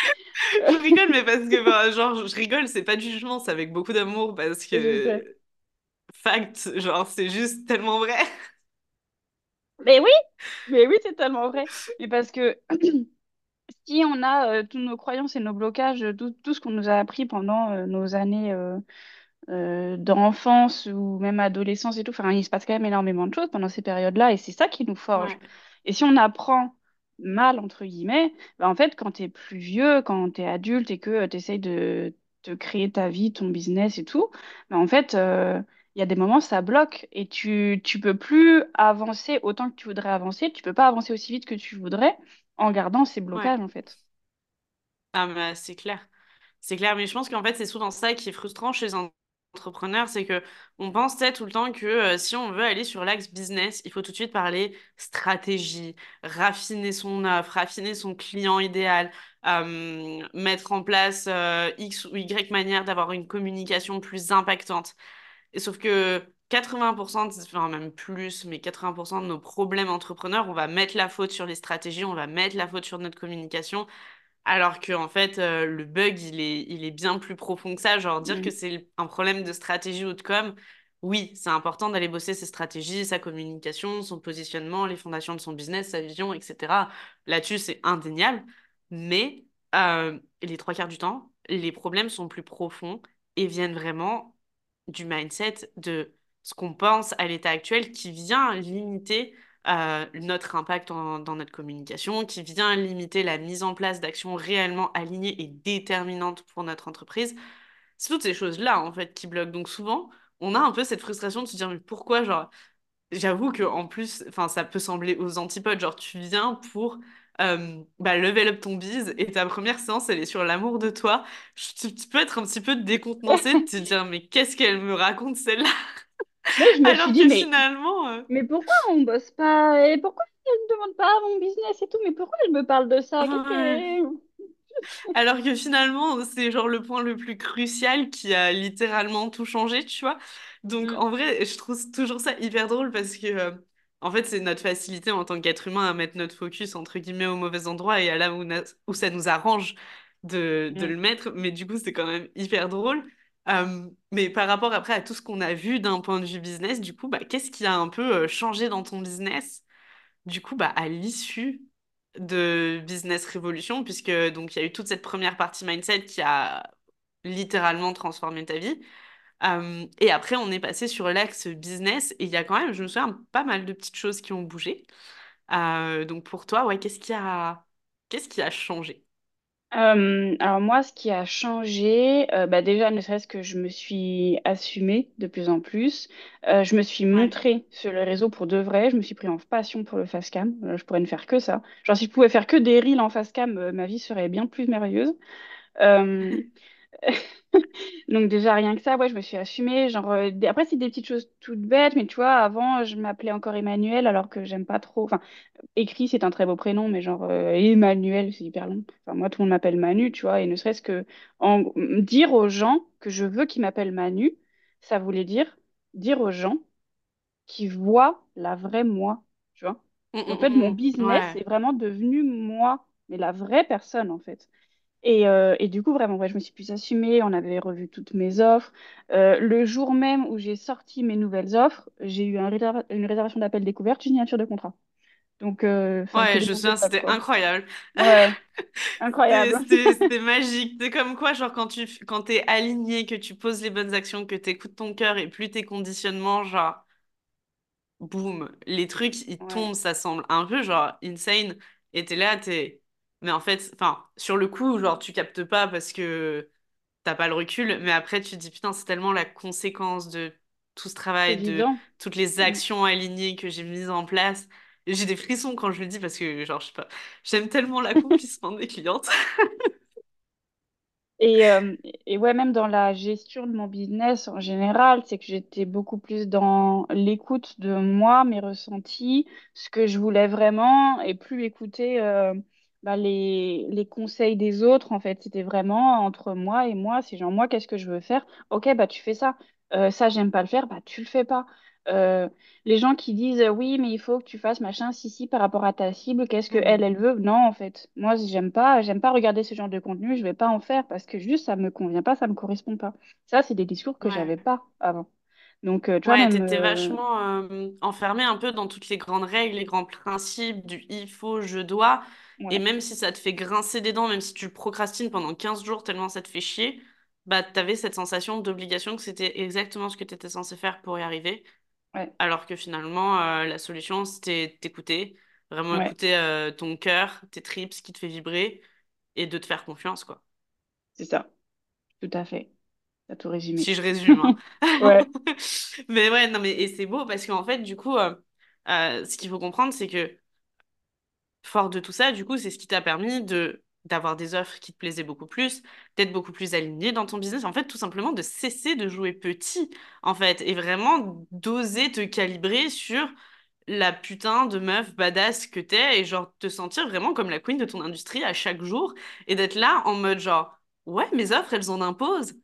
Je rigole, mais parce que, bah, genre, je rigole, c'est pas du jugement, c'est avec beaucoup d'amour parce que, fact, genre, c'est juste tellement vrai. Mais oui, mais oui, c'est tellement vrai. Mais parce que si on a euh, toutes nos croyances et nos blocages, tout, tout ce qu'on nous a appris pendant euh, nos années euh, euh, d'enfance ou même adolescence et tout. Enfin, il se passe quand même énormément de choses pendant ces périodes-là et c'est ça qui nous forge. Ouais, Et si on apprend mal, entre guillemets, bah, en fait, quand tu es plus vieux, quand tu es adulte et que tu essayes de, de créer ta vie, ton business et tout, bah, en fait, euh, il y a des moments, ça bloque et tu, tu peux plus avancer autant que tu voudrais avancer. Tu peux pas avancer aussi vite que tu voudrais en gardant ces ouais. blocages, en fait. Ah, mais c'est clair. C'est clair, mais je pense qu'en fait, c'est souvent ça qui est frustrant chez un entrepreneur, c'est que on pense tout le temps que euh, si on veut aller sur l'axe business, il faut tout de suite parler stratégie, raffiner son offre, raffiner son client idéal, euh, mettre en place euh, X ou Y manière d'avoir une communication plus impactante. Et sauf que 80%, de- enfin même plus, mais 80% de nos problèmes entrepreneurs, on va mettre la faute sur les stratégies, on va mettre la faute sur notre communication. Alors que en fait, euh, le bug, il est, il est bien plus profond que ça. Genre, dire que Mm. c'est un problème de stratégie ou de com, oui, c'est important d'aller bosser ses stratégies, sa communication, son positionnement, les fondations de son business, sa vision, etc. Là-dessus, c'est indéniable. Mais euh, les trois quarts du temps, les problèmes sont plus profonds et viennent vraiment du mindset, de ce qu'on pense à l'état actuel qui vient limiter euh, notre impact dans notre communication, qui vient limiter la mise en place d'actions réellement alignées et déterminantes pour notre entreprise. C'est toutes ces choses-là, en fait, qui bloquent. Donc souvent, on a un peu cette frustration de se dire, mais pourquoi, genre, j'avoue que en plus, ça peut sembler aux antipodes, genre, tu viens pour euh, bah, level up ton bise et ta première séance, elle est sur l'amour de toi. Tu, tu peux être un petit peu décontenancé de te dire, mais qu'est-ce qu'elle me raconte celle-là? Mais je me suis Alors dit, que mais finalement, euh, Mais pourquoi on bosse pas? Et pourquoi elle ne demande pas mon business et tout? Mais pourquoi elle me parle de ça? Ouais. Alors que finalement, c'est genre le point le plus crucial qui a littéralement tout changé, tu vois? Donc Mm, en vrai, je trouve toujours ça hyper drôle parce que, euh, en fait, c'est notre facilité en tant qu'être humain à mettre notre focus, entre guillemets, au mauvais endroit et à là où, où ça nous arrange de, de mm. le mettre. Mais du coup, c'est quand même hyper drôle. Euh, mais par rapport après à tout ce qu'on a vu d'un point de vue business, du coup, bah, qu'est-ce qui a un peu euh, changé dans ton business? Du coup, bah, à l'issue de Business Revolution, puisque donc il y a eu toute cette première partie mindset qui a littéralement transformé ta vie. Euh, et après, on est passé sur l'axe business et il y a quand même, je me souviens, pas mal de petites choses qui ont bougé. Euh, donc pour toi, ouais, qu'est-ce qui a, qu'est-ce qui a changé? Euh, alors moi, ce qui a changé, euh, bah déjà, ne serait-ce que je me suis assumée de plus en plus. Euh, je me suis montrée sur les réseaux pour de vrai. Je me suis pris en passion pour le face cam. Je pourrais ne faire que ça. Genre, si je pouvais faire que des reels en face cam, ma vie serait bien plus merveilleuse. Donc déjà rien que ça, ouais, je me suis assumée. Genre, euh, des- après c'est des petites choses toutes bêtes, mais tu vois, avant je m'appelais encore Emmanuel alors que j'aime pas trop. Enfin, écrit c'est un très beau prénom, mais genre euh, Emmanuel c'est hyper long. Enfin moi tout le monde m'appelle Manu, tu vois, et ne serait-ce que en dire aux gens que je veux qu'ils m'appellent Manu, ça voulait dire dire aux gens qui voient la vraie moi, tu vois. Hum, Et en fait mon hum. business Ouais. est vraiment devenu moi, mais la vraie personne en fait. Et, euh, et du coup, vraiment, ouais, je me suis plus assumée. On avait revu toutes mes offres. Euh, le jour même où j'ai sorti mes nouvelles offres, j'ai eu un une réservation d'appel découverte, une signature de contrat. Donc, euh, Ouais, je top, c'était incroyable. Ouais, incroyable. c'était- magique. C'est comme quoi, genre, quand tu quand t'es aligné, que tu poses les bonnes actions, que t'écoutes ton cœur et plus tes conditionnements, genre, boum, les trucs, ils Ouais. tombent, ça semble un peu, genre, insane. Et t'es là, t'es... Mais en fait, enfin, sur le coup, genre, tu captes pas parce que t'as pas le recul, mais après, tu te dis, putain, c'est tellement la conséquence de tout ce travail, de évident. toutes les actions alignées que j'ai mises en place. Et J'ai des frissons quand je le dis parce que, genre, je sais pas, j'aime tellement l'accomplissement des clientes. Et, euh, et ouais, même dans la gestion de mon business en général, c'est que j'étais beaucoup plus dans l'écoute de moi, mes ressentis, ce que je voulais vraiment, et plus écouter euh, bah, les, les conseils des autres. En fait, c'était vraiment entre moi et moi. C'est genre, moi, qu'est-ce que je veux faire? Ok, bah tu fais ça. Euh, ça, j'aime pas le faire, bah tu le fais pas. Euh, les gens qui disent oui, mais il faut que tu fasses machin, si, si, par rapport à ta cible, qu'est-ce que elle, elle veut? Non, en fait, moi, j'aime pas, j'aime pas regarder ce genre de contenu, je vais pas en faire parce que juste ça me convient pas, ça me correspond pas. Ça, c'est des discours que j'avais Ouais. pas avant. Donc, euh, tu vois, Ouais, t'étais euh, vachement enfermé un peu dans toutes les grandes règles, les grands principes du il faut, je dois. Et même si ça te fait grincer des dents, même si tu procrastines pendant 15 jours tellement ça te fait chier, bah t'avais cette sensation d'obligation que c'était exactement ce que t'étais censé faire pour y arriver. ouais, Alors que finalement, euh, la solution, c'était t'écouter, vraiment ouais, écouter euh, ton cœur, tes tripes, ce qui te fait vibrer, et de te faire confiance, quoi. c'est ça, tout à fait. T'as tout résumé. Si je résume, hein. Ouais. Mais ouais, non, mais et c'est beau parce qu'en fait, du coup, euh, euh, ce qu'il faut comprendre, c'est que fort de tout ça, du coup, c'est ce qui t'a permis de d'avoir des offres qui te plaisaient beaucoup plus, d'être beaucoup plus aligné dans ton business, en fait, tout simplement de cesser de jouer petit, en fait, et vraiment d'oser te calibrer sur la putain de meuf badass que t'es et genre te sentir vraiment comme la queen de ton industrie à chaque jour et d'être là en mode genre, ouais, mes offres, elles en imposent.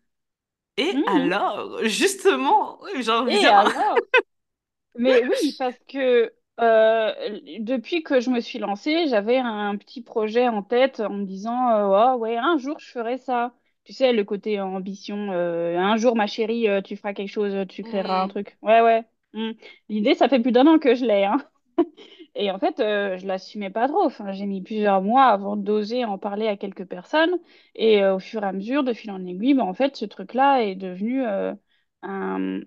Et Mhm. alors, justement, genre, Et alors? Mais oui, parce que euh, depuis que je me suis lancée, j'avais un petit projet en tête en me disant, euh, oh, ouais, un jour je ferai ça. Tu sais, le côté ambition, euh, un jour ma chérie, tu feras quelque chose, tu créeras un Hmm, truc. Ouais, ouais. Hmm. L'idée, ça fait plus d'un an que je l'ai, hein. Et en fait, euh, je l'assumais pas trop. Enfin, j'ai mis plusieurs mois avant d'oser en parler à quelques personnes. Et euh, au fur et à mesure, de fil en aiguille, bah, en fait, ce truc-là est devenu euh, un,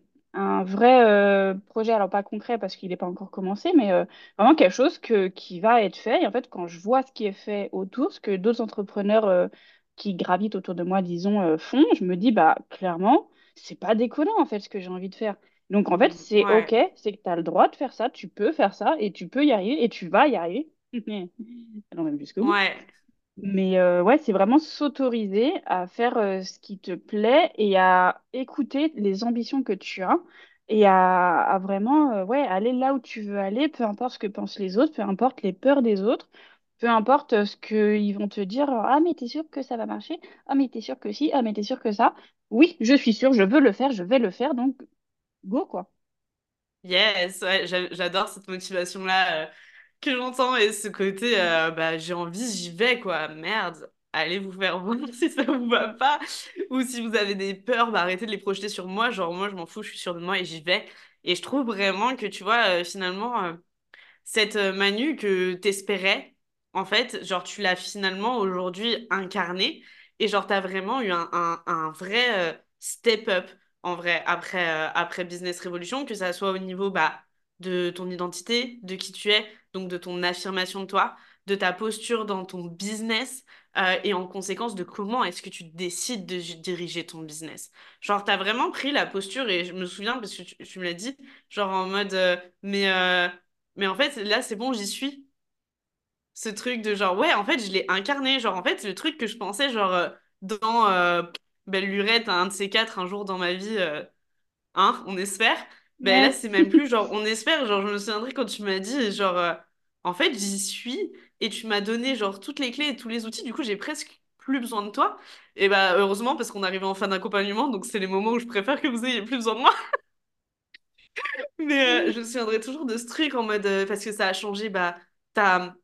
vrai euh, projet. Alors, pas concret parce qu'il n'est pas encore commencé, mais vraiment quelque chose que, qui va être fait. Et en fait, quand je vois ce qui est fait autour, ce que d'autres entrepreneurs qui gravitent autour de moi, disons, font, je me dis, bah, clairement, c'est pas déconnant, en fait, ce que j'ai envie de faire. Donc en fait, c'est OK, c'est que tu as le droit de faire ça, tu peux faire ça et tu peux y arriver et tu vas y arriver. Allons même jusqu'au bout. ouais. Mais euh, ouais, c'est vraiment s'autoriser à faire euh, ce qui te plaît et à écouter les ambitions que tu as et à, à vraiment euh, ouais, aller là où tu veux aller, peu importe ce que pensent les autres, peu importe les peurs des autres, peu importe ce qu'ils vont te dire. Ah, mais t'es sûr que ça va marcher? Ah, mais t'es sûr que si? Ah, mais t'es sûr que ça? Oui, je suis sûre, je veux le faire, je vais le faire, donc go quoi. Yes, ouais, j'a- j'adore cette motivation-là euh, que j'entends et ce côté, euh, bah, j'ai envie, j'y vais, quoi. Merde, allez vous faire voir si ça vous va pas. Ou si vous avez des peurs, bah, arrêtez de les projeter sur moi. Genre, moi, je m'en fous, je suis sûre de moi et j'y vais. Et je trouve vraiment que, tu vois, euh, finalement, cette Manu que t'espérais, en fait, genre tu l'as finalement aujourd'hui incarnée et genre t'as vraiment eu un, un, vrai step up en vrai après, euh, après Business Revolution, que ça soit au niveau bah, de ton identité, de qui tu es, donc de ton affirmation de toi, de ta posture dans ton business euh, et en conséquence de comment est-ce que tu décides de diriger ton business. Genre t'as vraiment pris la posture et je me souviens parce que tu, tu me l'as dit, genre en mode euh, mais... mais en fait, là, c'est bon, j'y suis. Ce truc de genre, ouais, en fait, je l'ai incarné. Genre, en fait, le truc que je pensais, genre, dans Belle Lurette, un de ces quatre, un jour dans ma vie, euh, hein, on espère. Ben là, c'est même plus genre, on espère. Genre, je me souviendrai quand tu m'as dit, genre, euh, en fait, j'y suis. Et tu m'as donné, genre, toutes les clés et tous les outils. Du coup, j'ai presque plus besoin de toi. Et bah, heureusement, parce qu'on arrive en fin d'accompagnement. Donc, c'est les moments où je préfère que vous ayez plus besoin de moi. Mais euh, je me souviendrai toujours de ce truc en mode parce que ça a changé bah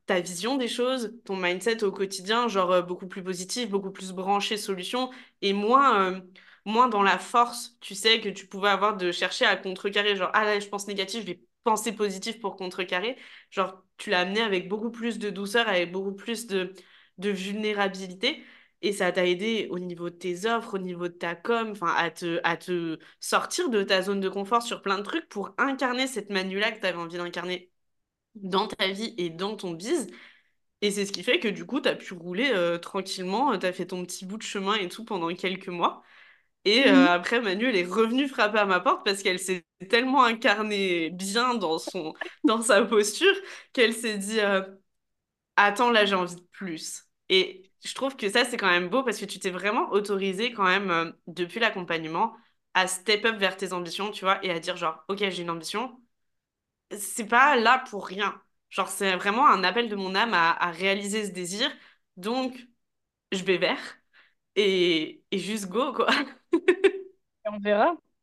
ta, vision des choses, ton mindset au quotidien, genre euh, beaucoup plus positif, beaucoup plus branché solution et moins euh, moins dans la force, tu sais que tu pouvais avoir de chercher à contrecarrer genre ah là je pense négatif, je vais penser positif pour contrecarrer. Genre tu l'as amené avec beaucoup plus de douceur, avec beaucoup plus de de vulnérabilité. Et ça t'a aidé au niveau de tes offres, au niveau de ta com, à te, à te sortir de ta zone de confort sur plein de trucs pour incarner cette Manu-là que tu avais envie d'incarner dans ta vie et dans ton biz. Et c'est ce qui fait que du coup, tu as pu rouler euh, tranquillement, tu as fait ton petit bout de chemin et tout pendant quelques mois. Et euh, Mhm. après, Manu, elle est revenue frapper à ma porte parce qu'elle s'est tellement incarnée bien dans son, dans sa posture qu'elle s'est dit euh, Attends, là, j'ai envie de plus. Et je trouve que ça, c'est quand même beau parce que tu t'es vraiment autorisé quand même, euh, depuis l'accompagnement, à step up vers tes ambitions, tu vois, et à dire genre, ok, j'ai une ambition, c'est pas là pour rien. Genre, c'est vraiment un appel de mon âme à, à réaliser ce désir. Donc, je vais vers et, et juste go, quoi. Et on verra.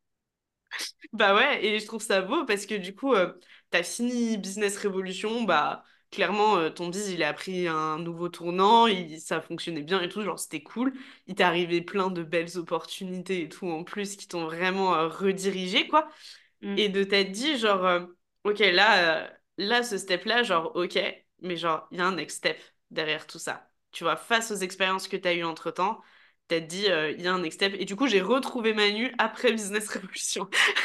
Bah ouais, et je trouve ça beau parce que du coup, euh, t'as fini Business Revolution, bah clairement, euh, ton biz, il a pris un nouveau tournant, il, ça fonctionnait bien et tout, genre c'était cool. Il t'est arrivé plein de belles opportunités et tout en plus qui t'ont vraiment euh, redirigé, quoi. Mm. Et de t'être dit, genre, ok, là, euh, là, ce step-là, genre, ok, mais genre, il y a un next step derrière tout ça. Tu vois, face aux expériences que t'as eues entre-temps, t'as dit, euh, il y a un next step. Et du coup, j'ai retrouvé Manu après Business Revolution.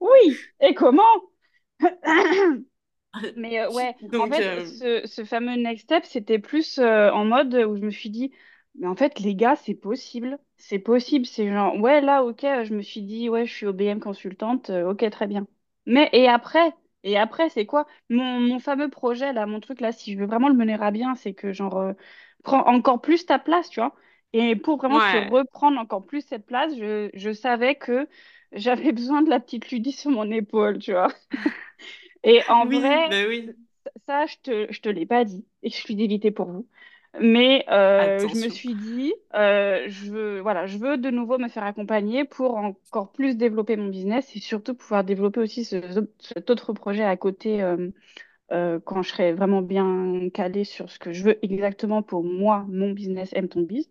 Oui, et comment? Mais euh, ouais, en fait, ce, ce fameux next step, c'était plus en mode où je me suis dit, mais en fait, les gars, c'est possible. C'est possible. C'est genre, ouais, là, ok, je me suis dit, ouais, je suis OBM consultante, euh, ok, très bien. Mais et après? Et après, c'est quoi? Mon, mon fameux projet, là, mon truc, là, si je veux vraiment le mener à bien, c'est que, genre, euh, prends encore plus ta place, tu vois. Et pour vraiment se ouais. reprendre encore plus cette place, je, je savais que j'avais besoin de la petite Ludie sur mon épaule, tu vois. Et en Oui, vrai, bah oui. ça, je te, je te l'ai pas dit, exclusivité pour vous. Mais euh, je me suis dit, euh, je veux, voilà, je veux de nouveau me faire accompagner pour encore plus développer mon business et surtout pouvoir développer aussi ce- cet autre projet à côté euh, euh, quand je serai vraiment bien calée sur ce que je veux exactement pour moi, mon business, aime ton biz.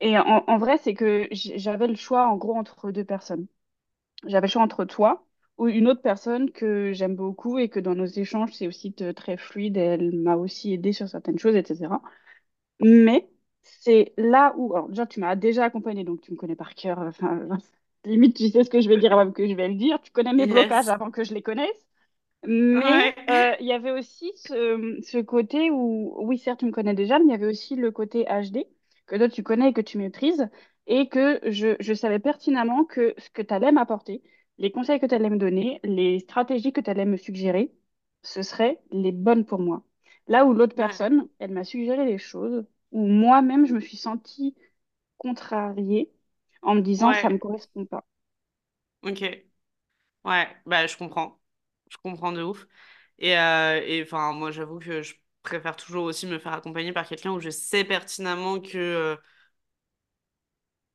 Et en, en vrai, c'est que j'avais le choix en gros entre deux personnes. J'avais le choix entre toi ou une autre personne que j'aime beaucoup et que dans nos échanges, c'est aussi de- très fluide. Elle m'a aussi aidé sur certaines choses, etc. Mais c'est là où, alors déjà, tu m'as déjà accompagné, donc tu me connais par cœur. Enfin, limite, tu sais ce que je vais dire avant que je vais le dire. Tu connais mes blocages avant que je les connaisse. Mais Ouais. euh, il y avait aussi ce, ce côté où, oui, certes, tu me connais déjà, mais il y avait aussi le côté HD que toi, tu connais et que tu maîtrises, et que je, je savais pertinemment que ce que tu allais m'apporter, les conseils que tu allais me donner, les stratégies que tu allais me suggérer, ce seraient les bonnes pour moi. Là où l'autre Ouais. personne, elle m'a suggéré des choses où moi-même, je me suis sentie contrariée en me disant, ça me Ouais. correspond pas. Ok. Ouais. Bah, je comprends. Je comprends de ouf. Et, euh, et enfin, moi, j'avoue que je préfère toujours aussi me faire accompagner par quelqu'un où je sais pertinemment que, euh,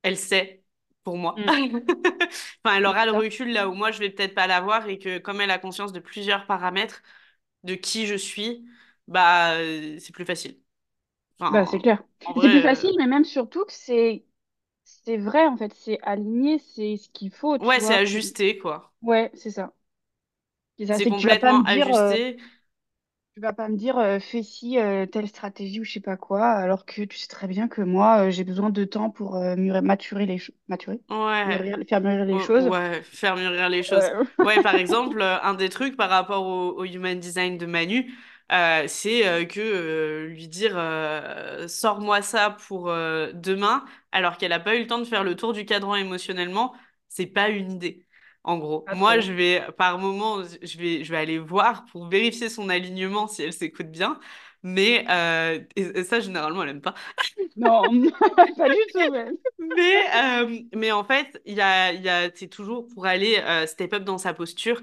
elle sait pour moi. Mm. Enfin, elle aura le recul là où moi, je vais peut-être pas l'avoir et que comme elle a conscience de plusieurs paramètres de qui je suis, bah, euh, c'est plus facile. Bah, c'est clair. C'est plus vrai, facile, euh, mais même surtout que c'est c'est vrai, en fait, c'est aligné, c'est ce qu'il faut, tu ouais, c'est ajusté, quoi. Ouais, c'est ça. C'est complètement dire, euh, ajusté. Tu vas pas me dire, euh, fais ci, euh, telle stratégie ou je sais pas quoi, alors que tu sais très bien que moi, euh, j'ai besoin de temps pour euh, mûrir- maturer les choses. Maturer? Ouais. Mûrir, faire mûrir les choses. ouais, faire mûrir les choses. Euh, Ouais, par exemple, euh, un des trucs par rapport au, au human design de Manu, euh, c'est euh, que euh, lui dire euh, sors-moi ça pour euh, demain, alors qu'elle n'a pas eu le temps de faire le tour du cadran émotionnellement, c'est pas une idée. En gros, pas moi, je vais par moment, je vais, je vais aller voir pour vérifier son alignement si elle s'écoute bien, mais euh, et, et ça, généralement, elle aime pas. Non, pas du tout, même. Mais, euh, mais en fait, il y a, y a, c'est toujours pour aller euh, step up dans sa posture,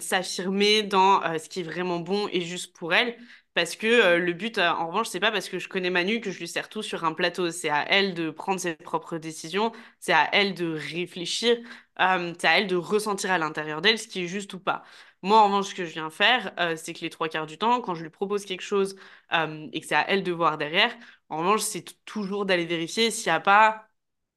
s'affirmer dans ce qui est vraiment bon et juste pour elle. Parce que le but, en revanche, c'est pas parce que je connais Manu que je lui sers tout sur un plateau. C'est à elle de prendre ses propres décisions, c'est à elle de réfléchir, euh, c'est à elle de ressentir à l'intérieur d'elle ce qui est juste ou pas. Moi, en revanche, ce que je viens faire, euh, c'est que les trois quarts du temps, quand je lui propose quelque chose euh, et que c'est à elle de voir derrière, en revanche, c'est toujours d'aller vérifier s'il n'y a pas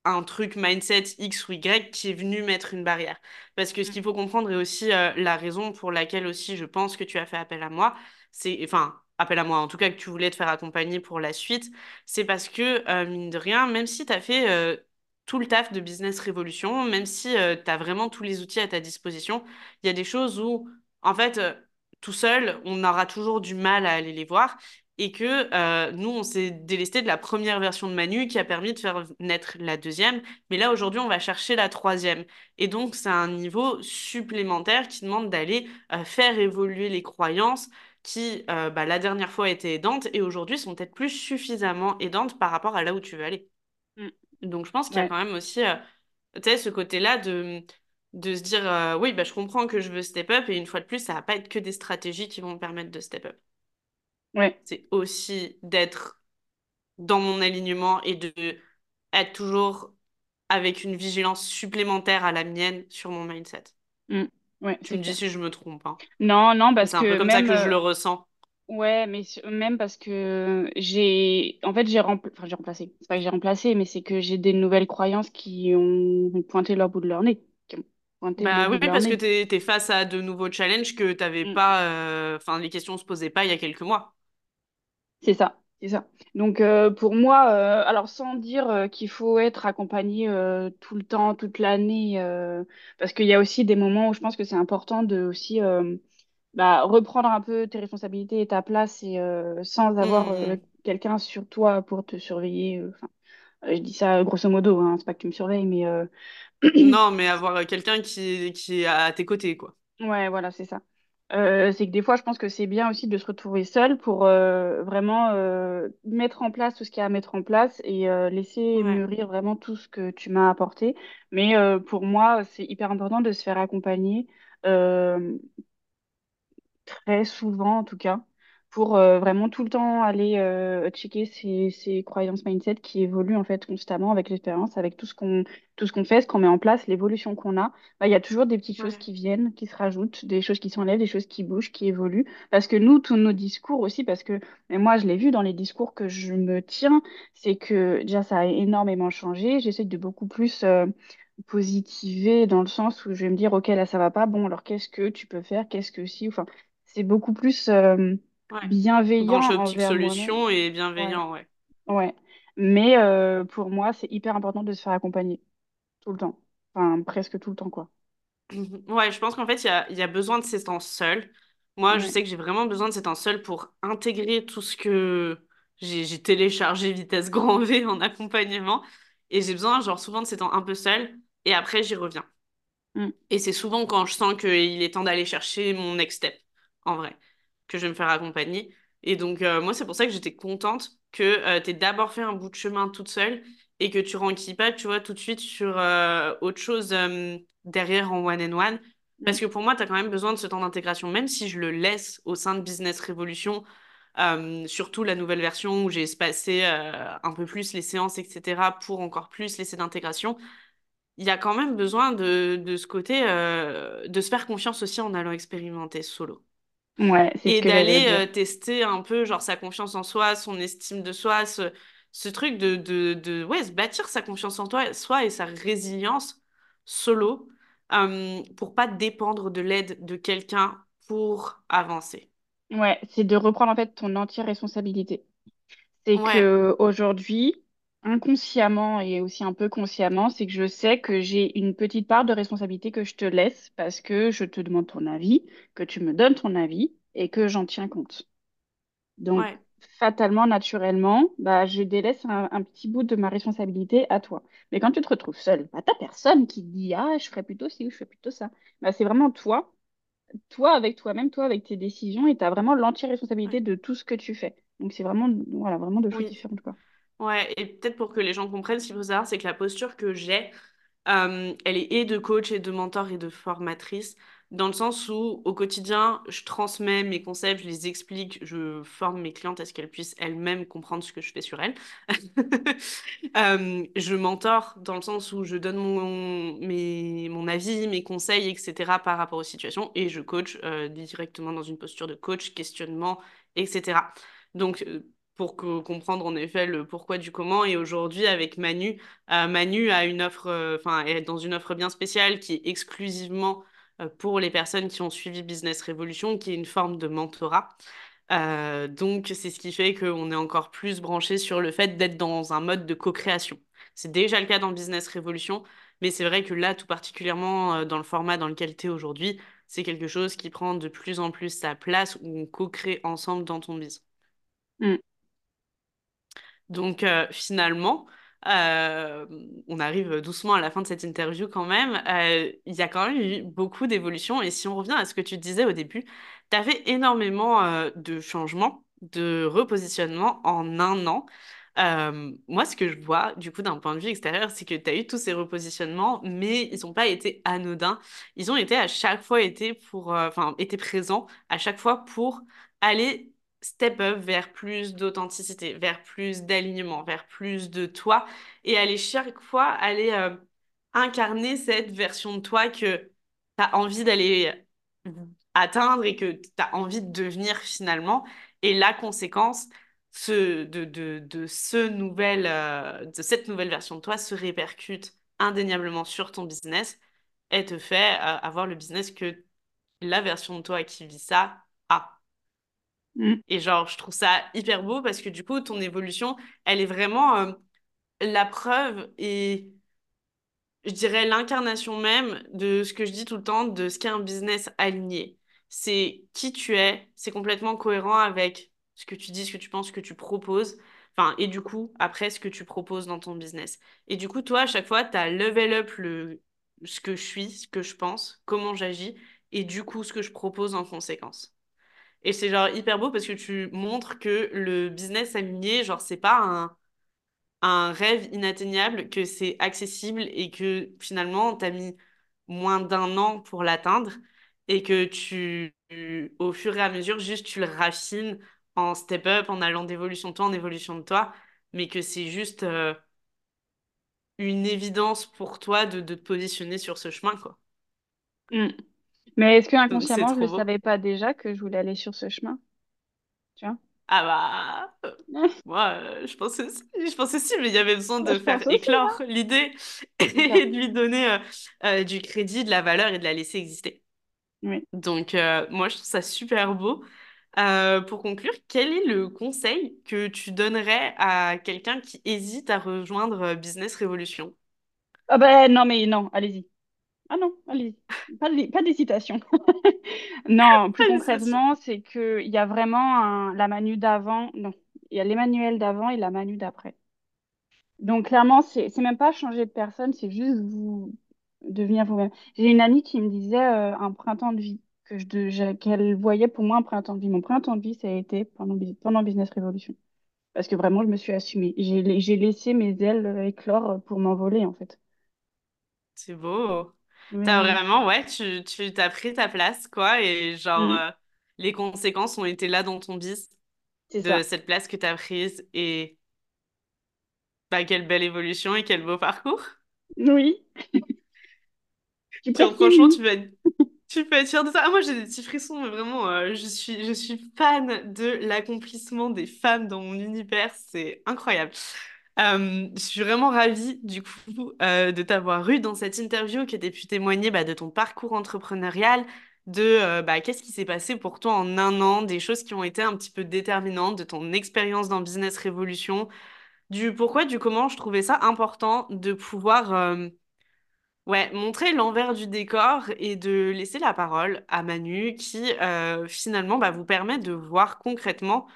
un truc mindset X ou Y qui est venu mettre une barrière. Parce que ce qu'il faut comprendre et aussi la raison pour laquelle aussi je pense que tu as fait appel à moi, c'est, enfin, appel à moi, en tout cas que tu voulais te faire accompagner pour la suite, c'est parce que, euh, mine de rien, même si tu as fait tout le taf de Business Révolution, même si tu as vraiment tous les outils à ta disposition, il y a des choses où, en fait, euh, tout seul, on aura toujours du mal à aller les voir. Et que euh, nous, on s'est délesté de la première version de Manu qui a permis de faire naître la deuxième. Mais là, aujourd'hui, on va chercher la troisième. Et donc, c'est un niveau supplémentaire qui demande d'aller euh, faire évoluer les croyances qui, euh, bah, la dernière fois, étaient aidantes et aujourd'hui sont peut-être plus suffisamment aidantes par rapport à là où tu veux aller. Donc, je pense qu'il y a Ouais. quand même aussi, euh, tu sais, ce côté-là de, de se dire, euh, oui, bah, je comprends que je veux step up et une fois de plus, ça va pas être que des stratégies qui vont me permettre de step up. Ouais. C'est aussi d'être dans mon alignement et de être toujours avec une vigilance supplémentaire à la mienne sur mon mindset. Mm. Ouais, Tu me dis si je me trompe, hein. Non, non, parce c'est un peu que comme ça que je euh, le ressens. Ouais, mais même parce que j'ai, en fait, j'ai rempla- enfin, j'ai remplacé. C'est pas que j'ai remplacé, mais c'est que j'ai des nouvelles croyances qui ont pointé leur bout de leur nez, qui ont pointé le Bah oui, bout de leur parce que nez. t'es, t'es face à de nouveaux challenges que t'avais Mm. pas, euh, enfin, les questions se posaient pas il y a quelques mois. C'est ça, c'est ça. Donc euh, pour moi, euh, alors sans dire euh, qu'il faut être accompagné euh, tout le temps, toute l'année, euh, parce qu'il y a aussi des moments où je pense que c'est important de aussi bah, reprendre un peu tes responsabilités et ta place et euh, sans avoir euh, Hmm. quelqu'un sur toi pour te surveiller. euh, Enfin, je dis ça grosso modo, hein, c'est pas que tu me surveilles, mais euh, Non, mais avoir quelqu'un qui, qui est à tes côtés, quoi. Ouais, voilà, c'est ça. Euh, c'est que des fois, je pense que c'est bien aussi de se retrouver seul pour euh, vraiment euh, mettre en place tout ce qu'il y a à mettre en place et euh, laisser Ouais, mûrir vraiment tout ce que tu m'as apporté. Mais euh, pour moi, c'est hyper important de se faire accompagner. Euh, très souvent en tout cas, pour euh, vraiment tout le temps aller euh, checker ces, ces croyances mindset qui évoluent en fait constamment avec l'expérience, avec tout ce qu'on tout ce qu'on fait, ce qu'on met en place, l'évolution qu'on a. Bah, il y a toujours des petites choses ouais, qui viennent, qui se rajoutent, des choses qui s'enlèvent, des choses qui bougent, qui évoluent. Parce que nous, tous nos discours aussi, parce que et moi je l'ai vu dans les discours que je me tiens, c'est que déjà ça a énormément changé. J'essaie de beaucoup plus euh, positiver dans le sens où je vais me dire, ok, là ça va pas, bon, alors qu'est-ce que tu peux faire, qu'est-ce que si, enfin, c'est beaucoup plus euh, ouais. bienveillant envers moi-même. solution et bienveillant, ouais. ouais. Mais euh, pour moi, c'est hyper important de se faire accompagner tout le temps. Enfin, presque tout le temps, quoi. Ouais, je pense qu'en fait, il y a, il y a besoin de ces temps seuls. Moi, je sais que j'ai vraiment besoin de ces temps seuls pour intégrer tout ce que j'ai j'ai téléchargé vitesse grand V en accompagnement. Et j'ai besoin, genre, souvent de ces temps un peu seuls. Et après, j'y reviens. Mm. Et c'est souvent quand je sens qu'il est temps d'aller chercher mon next step, en vrai, que je vais me faire accompagner. Et donc, euh, moi, c'est pour ça que j'étais contente que tu aies d'abord fait un bout de chemin toute seule et que tu renquilles pas, tu vois, tout de suite sur euh, autre chose euh, derrière en one and one. Mm. Parce que pour moi, tu as quand même besoin de ce temps d'intégration, même si je le laisse au sein de Business Revolution, euh, surtout la nouvelle version où j'ai espacé euh, un peu plus les séances, etc., pour encore plus laisser d'intégration il y a quand même besoin de, de ce côté, euh, de se faire confiance aussi en allant expérimenter solo. Ouais, Et d'aller euh, tester un peu, genre, sa confiance en soi, son estime de soi, ce, ce truc de, de, de, ouais, se bâtir sa confiance en toi, soi et sa résilience solo, euh, pour pas dépendre de l'aide de quelqu'un pour avancer. Ouais, c'est de reprendre en fait ton entière responsabilité. C'est Ouais, que aujourd'hui, inconsciemment et aussi un peu consciemment, c'est que je sais que j'ai une petite part de responsabilité que je te laisse parce que je te demande ton avis, que tu me donnes ton avis et que j'en tiens compte. Donc, ouais, fatalement, naturellement, bah, je délaisse un, un petit bout de ma responsabilité à toi. Mais quand tu te retrouves seule, bah, t'as personne qui te dit, ah, je ferais plutôt ci ou je ferais plutôt ça. Bah, c'est vraiment toi, toi avec toi-même, toi avec tes décisions, et tu as vraiment l'entière responsabilité ouais. de tout ce que tu fais. Donc, c'est vraiment, voilà, vraiment deux choses Oui. différentes, quoi. Ouais, et peut-être pour que les gens comprennent, ce qu'il faut savoir, c'est que la posture que j'ai, Euh, elle est et de coach et de mentor et de formatrice, dans le sens où au quotidien, je transmets mes concepts, je les explique, je forme mes clientes à ce qu'elles puissent elles-mêmes comprendre ce que je fais sur elles. Euh, je mentor dans le sens où je donne mon, mon avis, mes conseils, etc. par rapport aux situations et je coach euh, directement dans une posture de coach, questionnement, etc. Donc, pour comprendre en effet le pourquoi du comment. Et aujourd'hui, avec Manu, euh, Manu a une offre, euh, enfin, est dans une offre bien spéciale qui est exclusivement euh, pour les personnes qui ont suivi Business Revolution, qui est une forme de mentorat. Donc, c'est ce qui fait qu'on est encore plus branché sur le fait d'être dans un mode de co-création. C'est déjà le cas dans Business Revolution, mais c'est vrai que là, tout particulièrement dans le format dans lequel tu es aujourd'hui, c'est quelque chose qui prend de plus en plus sa place ou on co-crée ensemble dans ton business. Mm. Donc euh, finalement, euh, on arrive doucement à la fin de cette interview quand même. Euh, il y a quand même eu beaucoup d'évolutions. Et si on revient à ce que tu disais au début, tu as fait énormément de changements, de repositionnement en un an. Moi, ce que je vois, du coup, d'un point de vue extérieur, c'est que tu as eu tous ces repositionnements, mais ils n'ont pas été anodins. Ils ont été à chaque fois été pour, euh, été présents à chaque fois pour aller step up vers plus d'authenticité, vers plus d'alignement, vers plus de toi, et aller chaque fois aller euh, incarner cette version de toi que tu as envie d'aller atteindre et que tu as envie de devenir finalement. Et la conséquence, ce, de, de, de, ce nouvel, euh, de cette nouvelle version de toi se répercute indéniablement sur ton business et te fait euh, avoir le business que la version de toi qui vit ça a. Mm. Et genre, je trouve ça hyper beau parce que du coup, ton évolution, elle est vraiment euh, la preuve et je dirais l'incarnation même de ce que je dis tout le temps, de ce qu'est un business aligné. C'est qui tu es, c'est complètement cohérent avec ce que tu dis, ce que tu penses, ce que tu proposes. Enfin, et du coup, après, ce que tu proposes dans ton business. Et du coup, toi, à chaque fois, tu as level up le... ce que je suis, ce que je pense, comment j'agis, et du coup, ce que je propose en conséquence. Et c'est genre hyper beau parce que tu montres que le business aligné, genre, c'est pas un, un rêve inatteignable, que c'est accessible et que finalement, tu as mis moins d'un an pour l'atteindre et que tu, au fur et à mesure, juste tu le raffines en step up, en allant d'évolution de toi en évolution de toi, mais que c'est juste euh, une évidence pour toi de, de te positionner sur ce chemin, quoi. Mm. Mais est-ce que inconsciemment, je ne savais pas déjà que je voulais aller sur ce chemin? Tu vois? Ah bah, moi, euh, je pensais aussi, je pensais aussi, mais il y avait besoin de je pense faire aussi, éclore l'idée c'est ça. et de lui donner euh, euh, du crédit, de la valeur et de la laisser exister. Oui. Donc, euh, moi, je trouve ça super beau. Euh, pour conclure, quel est le conseil que tu donnerais à quelqu'un qui hésite à rejoindre euh, Business Revolution? Ah ben non, mais non, allez-y. Ah non, allez-y. Pas pas d'hésitation. Non, plus concrètement, c'est qu'il y a vraiment un- la Manu d'avant. Non, il y a l'Emmanuel d'avant et la Manu d'après. Donc clairement, c'est c'est même pas changer de personne, c'est juste vous devenir vous-même. J'ai une amie qui me disait euh, un printemps de vie, que je, qu'elle voyait pour moi un printemps de vie. Mon printemps de vie, ça a été pendant, pendant Business Revolution. Parce que vraiment, je me suis assumée. J'ai j'ai laissé mes ailes éclore pour m'envoler, en fait. C'est beau. T'as Oui, vraiment, ouais, tu, tu t'as pris ta place, quoi, et genre, Mm, euh, les conséquences ont été là dans ton bis de ça. cette place que t'as prise, et bah, quelle belle évolution et quel beau parcours. Oui, Genre, franchement, tu vas être Tu peux être fière de ça. Ah, moi, j'ai des petits frissons, mais vraiment, euh, je suis, je suis fan de l'accomplissement des femmes dans mon univers. C'est incroyable. Euh, je suis vraiment ravie, du coup, euh, de t'avoir eu dans cette interview, que tu pu témoigner bah, de ton parcours entrepreneurial, de euh, bah, qu'est-ce qui s'est passé pour toi en un an, des choses qui ont été un petit peu déterminantes, de ton expérience dans Business Révolution, du pourquoi, du comment. Je trouvais ça important de pouvoir. montrer l'envers du décor et de laisser la parole à Manu qui finalement bah, vous permet de voir concrètement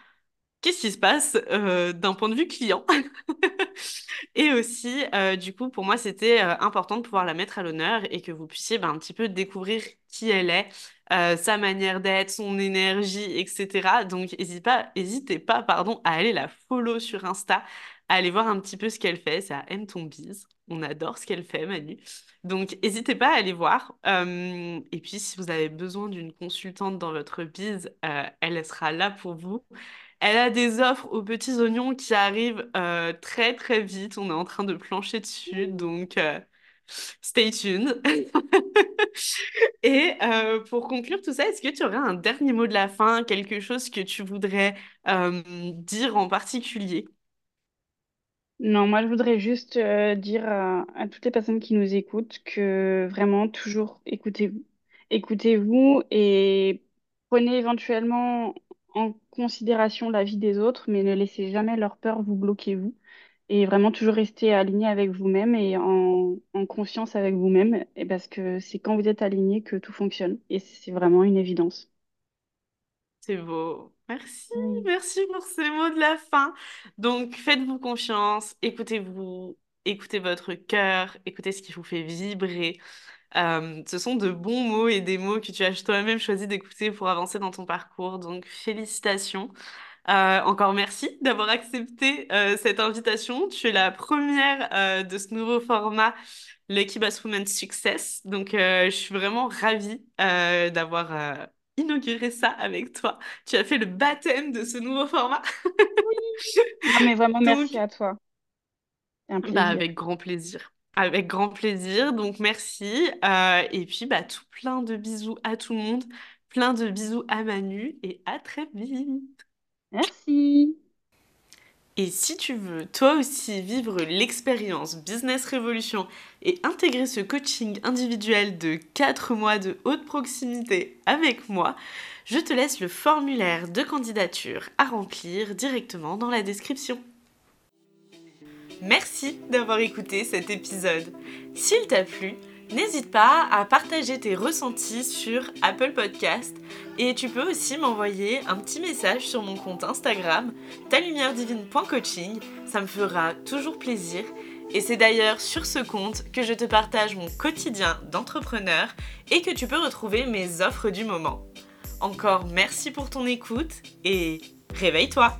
qu'est-ce qui se passe euh, d'un point de vue client? Et aussi, euh, du coup, pour moi, c'était euh, important de pouvoir la mettre à l'honneur et que vous puissiez bah, un petit peu découvrir qui elle est, sa manière d'être, son énergie, etc. Donc, n'hésitez pas, hésitez pas, pardon, à aller la follow sur Insta, à aller voir un petit peu ce qu'elle fait. À M ton bise. On adore ce qu'elle fait, Manu. Donc, n'hésitez pas à aller voir. Et puis, si vous avez besoin d'une consultante dans votre bise, euh, elle sera là pour vous. Elle a des offres aux petits oignons qui arrivent euh, très très vite. On est en train de plancher dessus, donc euh, stay tuned. Et euh, pour conclure tout ça, est-ce que tu aurais un dernier mot de la fin, quelque chose que tu voudrais dire en particulier? Non, moi je voudrais juste dire à, à toutes les personnes qui nous écoutent que vraiment toujours écoutez-vous. Écoutez-vous et prenez éventuellement en considération la vie des autres, mais ne laissez jamais leur peur vous bloquer vous. et vraiment toujours rester aligné avec vous-même et en, en confiance avec vous-même, et parce que c'est quand vous êtes aligné que tout fonctionne et c'est vraiment une évidence. C'est beau. Merci, merci pour ces mots de la fin. Donc, faites-vous confiance, écoutez-vous, écoutez votre cœur, écoutez ce qui vous fait vibrer. Euh, ce sont de bons mots et des mots que tu as toi-même choisi d'écouter pour avancer dans ton parcours. Donc, félicitations. Euh, encore merci d'avoir accepté euh, cette invitation. Tu es la première euh, de ce nouveau format, Lucky Boss Woman Success. Donc, je suis vraiment ravie d'avoir inauguré ça avec toi. Tu as fait le baptême de ce nouveau format. Oui. Non, mais vraiment, merci Donc, à toi. Un bah, avec grand plaisir. Avec grand plaisir. Donc, merci. Euh, et puis, bah, tout plein de bisous à tout le monde. Plein de bisous à Manu et à très vite. Merci. Et si tu veux toi aussi vivre l'expérience Business Révolution et intégrer ce coaching individuel de 4 mois de haute proximité avec moi, je te laisse le formulaire de candidature à remplir directement dans la description. Merci d'avoir écouté cet épisode. S'il t'a plu, n'hésite pas à partager tes ressentis sur Apple Podcast et tu peux aussi m'envoyer un petit message sur mon compte Instagram talumieredivine.coaching, ça me fera toujours plaisir. Et c'est d'ailleurs sur ce compte que je te partage mon quotidien d'entrepreneur et que tu peux retrouver mes offres du moment. Encore merci pour ton écoute et réveille-toi